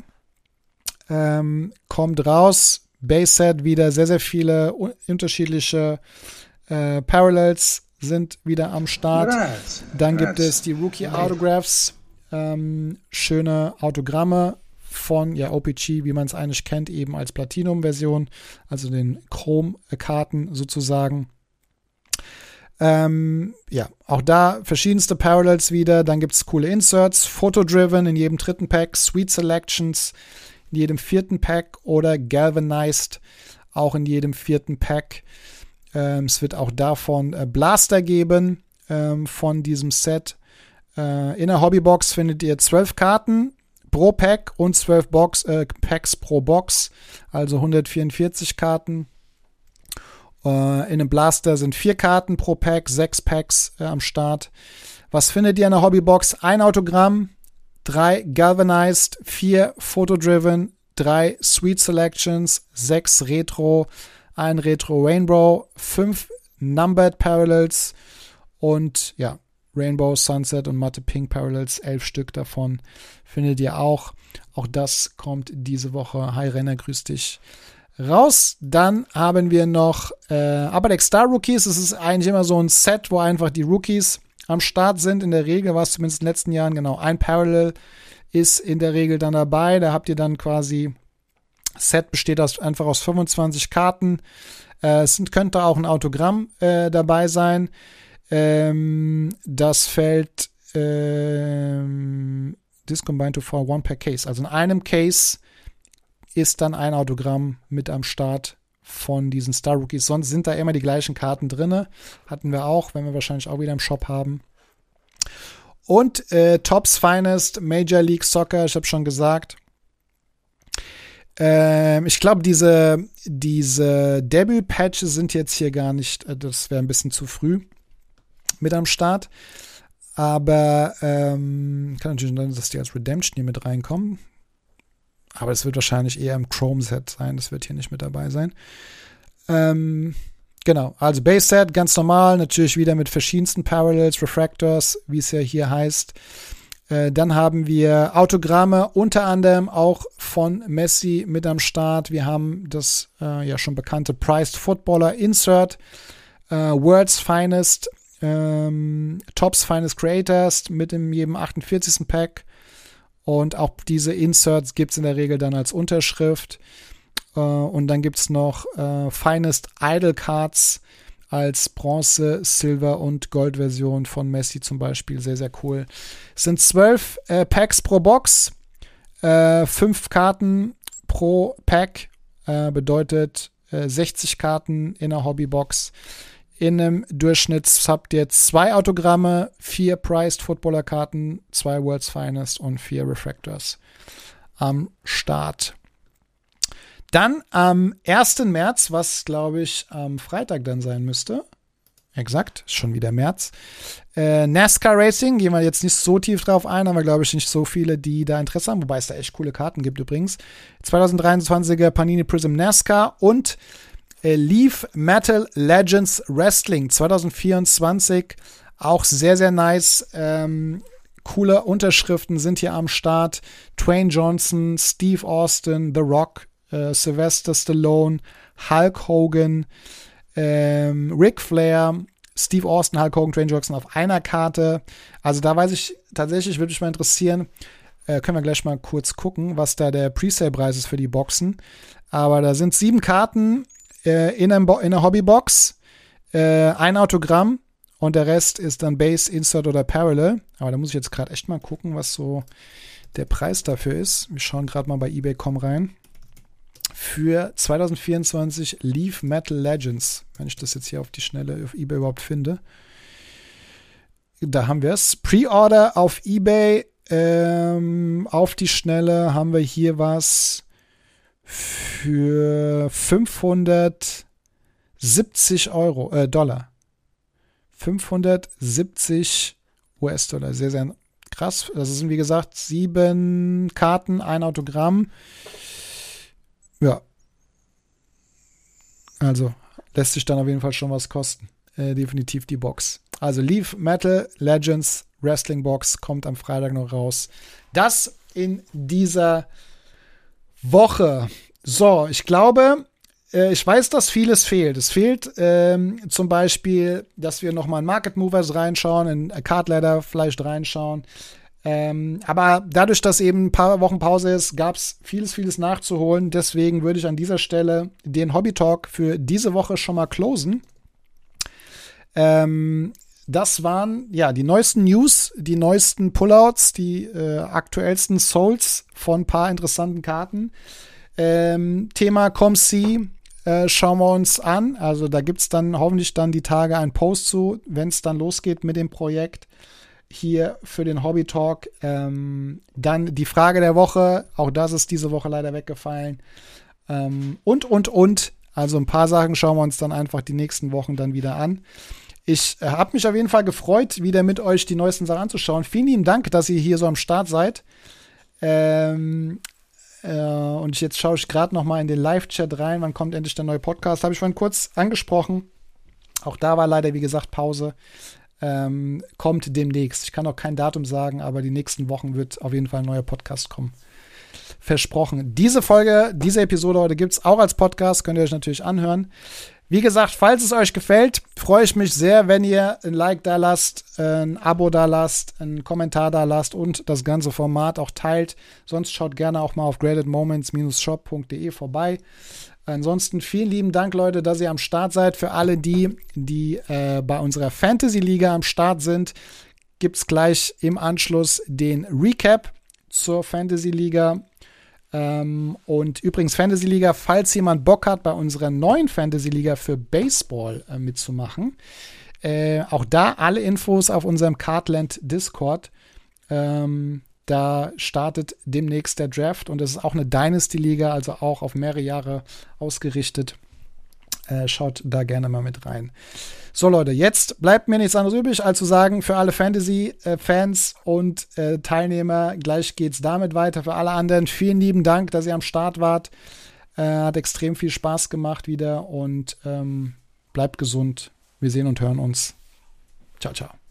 ähm, kommt raus Base-Set wieder sehr, sehr viele unterschiedliche äh, Parallels sind wieder am Start. Right. Dann gibt es die Rookie Autographs, ähm, schöne Autogramme von ja, OPG, wie man es eigentlich kennt, eben als Platinum-Version, also den Chrome-Karten sozusagen. Ähm, ja, auch da verschiedenste Parallels wieder. Dann gibt es coole Inserts, Photo-Driven in jedem dritten Pack, Sweet Selections, in jedem vierten Pack oder Galvanized auch in jedem vierten Pack. Ähm, es wird auch davon äh, Blaster geben ähm, von diesem Set. Äh, in der Hobbybox findet ihr zwölf Karten pro Pack und zwölf Box, äh, Packs pro Box, also 144 Karten. Äh, in einem Blaster sind vier Karten pro Pack, sechs Packs äh, am Start. Was findet ihr in der Hobbybox? Ein Autogramm, drei Galvanized, vier Photo-Driven, drei Sweet Selections, sechs Retro, ein Retro Rainbow, fünf Numbered Parallels und ja, Rainbow, Sunset und Matte Pink Parallels, elf Stück davon findet ihr auch. Auch das kommt diese Woche. Hi Renner, grüß dich. Raus. Dann haben wir noch äh, Abadex Star Rookies. Es ist eigentlich immer so ein Set, wo einfach die Rookies am Start sind. In der Regel war es zumindest in den letzten Jahren genau ein Parallel ist in der Regel dann dabei. Da habt ihr dann quasi Set besteht aus, einfach aus 25 Karten. Äh, es könnte auch ein Autogramm äh, dabei sein. Ähm, das fällt ähm, This combined to for one per case. Also in einem Case ist dann ein Autogramm mit am Start von diesen Star Rookies. Sonst sind da immer die gleichen Karten drin. Hatten wir auch, wenn wir wahrscheinlich auch wieder im Shop haben. Und äh, Tops Finest Major League Soccer, ich habe schon gesagt. Ähm, ich glaube, diese, diese Debut-Patches sind jetzt hier gar nicht, äh, das wäre ein bisschen zu früh mit am Start. Aber ähm, kann natürlich sein, dass die als Redemption hier mit reinkommen. Aber es wird wahrscheinlich eher im Chrome-Set sein. Das wird hier nicht mit dabei sein. Ähm, genau, also Base-Set, ganz normal. Natürlich wieder mit verschiedensten Parallels, Refractors, wie es ja hier heißt. Äh, dann haben wir Autogramme, unter anderem auch von Messi mit am Start. Wir haben das äh, ja schon bekannte Priced Footballer Insert, äh, World's Finest, ähm, Tops Finest Creators mit in jedem 48. Pack. Und auch diese Inserts gibt es in der Regel dann als Unterschrift. Äh, und dann gibt es noch äh, Finest Idle Cards, als Bronze, Silver und Gold-Version von Messi zum Beispiel. Sehr, sehr cool. Es sind zwölf äh, Packs pro Box, äh, fünf Karten pro Pack, äh, bedeutet 60 äh, Karten in einer Hobbybox. In einem Durchschnitt habt ihr zwei Autogramme, vier Priced Footballer-Karten, zwei World's Finest und vier Refractors am Start. Dann am 1. März, was glaube ich am Freitag dann sein müsste. Exakt, schon wieder März. Äh, NASCAR Racing, gehen wir jetzt nicht so tief drauf ein, aber glaube ich nicht so viele, die da Interesse haben, wobei es da echt coole Karten gibt übrigens. 2023er Panini Prism NASCAR und Leaf Metal Legends Wrestling 2024. Auch sehr, sehr nice. Ähm, coole Unterschriften sind hier am Start. Twain Johnson, Steve Austin, The Rock, äh, Sylvester Stallone, Hulk Hogan, ähm, Ric Flair, Steve Austin, Hulk Hogan, Dwayne Johnson auf einer Karte. Also da weiß ich tatsächlich, würde mich mal interessieren, äh, können wir gleich mal kurz gucken, was da der Presale-Preis ist für die Boxen. Aber da sind sieben Karten äh, in, einem in einer Hobbybox, äh, ein Autogramm und der Rest ist dann Base, Insert oder Parallel. Aber da muss ich jetzt gerade echt mal gucken, was so der Preis dafür ist. Wir schauen gerade mal bei eBay.com rein für 2024 Leaf Metal Legends, wenn ich das jetzt hier auf die Schnelle auf eBay überhaupt finde. Da haben wir es. Pre-Order auf eBay. Ähm, auf die Schnelle haben wir hier was für 570 Euro, äh, Dollar. 570 US-Dollar. Sehr, sehr krass. Das sind, wie gesagt, sieben Karten, ein Autogramm. Ja. Also lässt sich dann auf jeden Fall schon was kosten. Äh, definitiv die Box. Also Leaf Metal Legends Wrestling Box kommt am Freitag noch raus. Das in dieser Woche. So, ich glaube, äh, ich weiß, dass vieles fehlt. Es fehlt ähm, zum Beispiel, dass wir nochmal in Market Movers reinschauen, in Card Ladder vielleicht reinschauen. Ähm, aber dadurch, dass eben ein paar Wochen Pause ist, gab es vieles, vieles nachzuholen. Deswegen würde ich an dieser Stelle den Hobby Talk für diese Woche schon mal closen. Ähm, das waren ja die neuesten News, die neuesten Pullouts, die äh, aktuellsten Souls von ein paar interessanten Karten. Ähm, Thema ComC äh, schauen wir uns an. Also da gibt es dann hoffentlich dann die Tage einen Post zu, wenn es dann losgeht mit dem Projekt hier für den Hobby Talk. Ähm, dann die Frage der Woche, auch das ist diese Woche leider weggefallen. Ähm, und, und, und. Also ein paar Sachen schauen wir uns dann einfach die nächsten Wochen dann wieder an. Ich äh, habe mich auf jeden Fall gefreut, wieder mit euch die neuesten Sachen anzuschauen. Vielen lieben Dank, dass ihr hier so am Start seid. Ähm, äh, und jetzt schaue ich gerade noch mal in den Live-Chat rein. Wann kommt endlich der neue Podcast? Habe ich vorhin kurz angesprochen. Auch da war leider, wie gesagt, Pause ähm, kommt demnächst. Ich kann auch kein Datum sagen, aber die nächsten Wochen wird auf jeden Fall ein neuer Podcast kommen. Versprochen. Diese Folge, diese Episode heute gibt es auch als Podcast, könnt ihr euch natürlich anhören. Wie gesagt, falls es euch gefällt, freue ich mich sehr, wenn ihr ein Like da lasst, ein Abo da lasst, einen Kommentar da lasst und das ganze Format auch teilt. Sonst schaut gerne auch mal auf gradedmoments-shop.de vorbei. Ansonsten vielen lieben Dank, Leute, dass ihr am Start seid. Für alle die, die äh, bei unserer Fantasy-Liga am Start sind, gibt es gleich im Anschluss den Recap zur Fantasy-Liga. Ähm, und übrigens, Fantasy-Liga, falls jemand Bock hat, bei unserer neuen Fantasy-Liga für Baseball äh, mitzumachen, äh, auch da alle Infos auf unserem Cardland Discord. Ähm, da startet demnächst der Draft und es ist auch eine Dynasty-Liga, also auch auf mehrere Jahre ausgerichtet. Äh, schaut da gerne mal mit rein. So, Leute, jetzt bleibt mir nichts anderes übrig, als zu sagen, für alle Fantasy-Fans und äh, Teilnehmer, gleich geht's damit weiter. Für alle anderen, vielen lieben Dank, dass ihr am Start wart. Äh, hat extrem viel Spaß gemacht wieder und ähm, bleibt gesund. Wir sehen und hören uns. Ciao, ciao.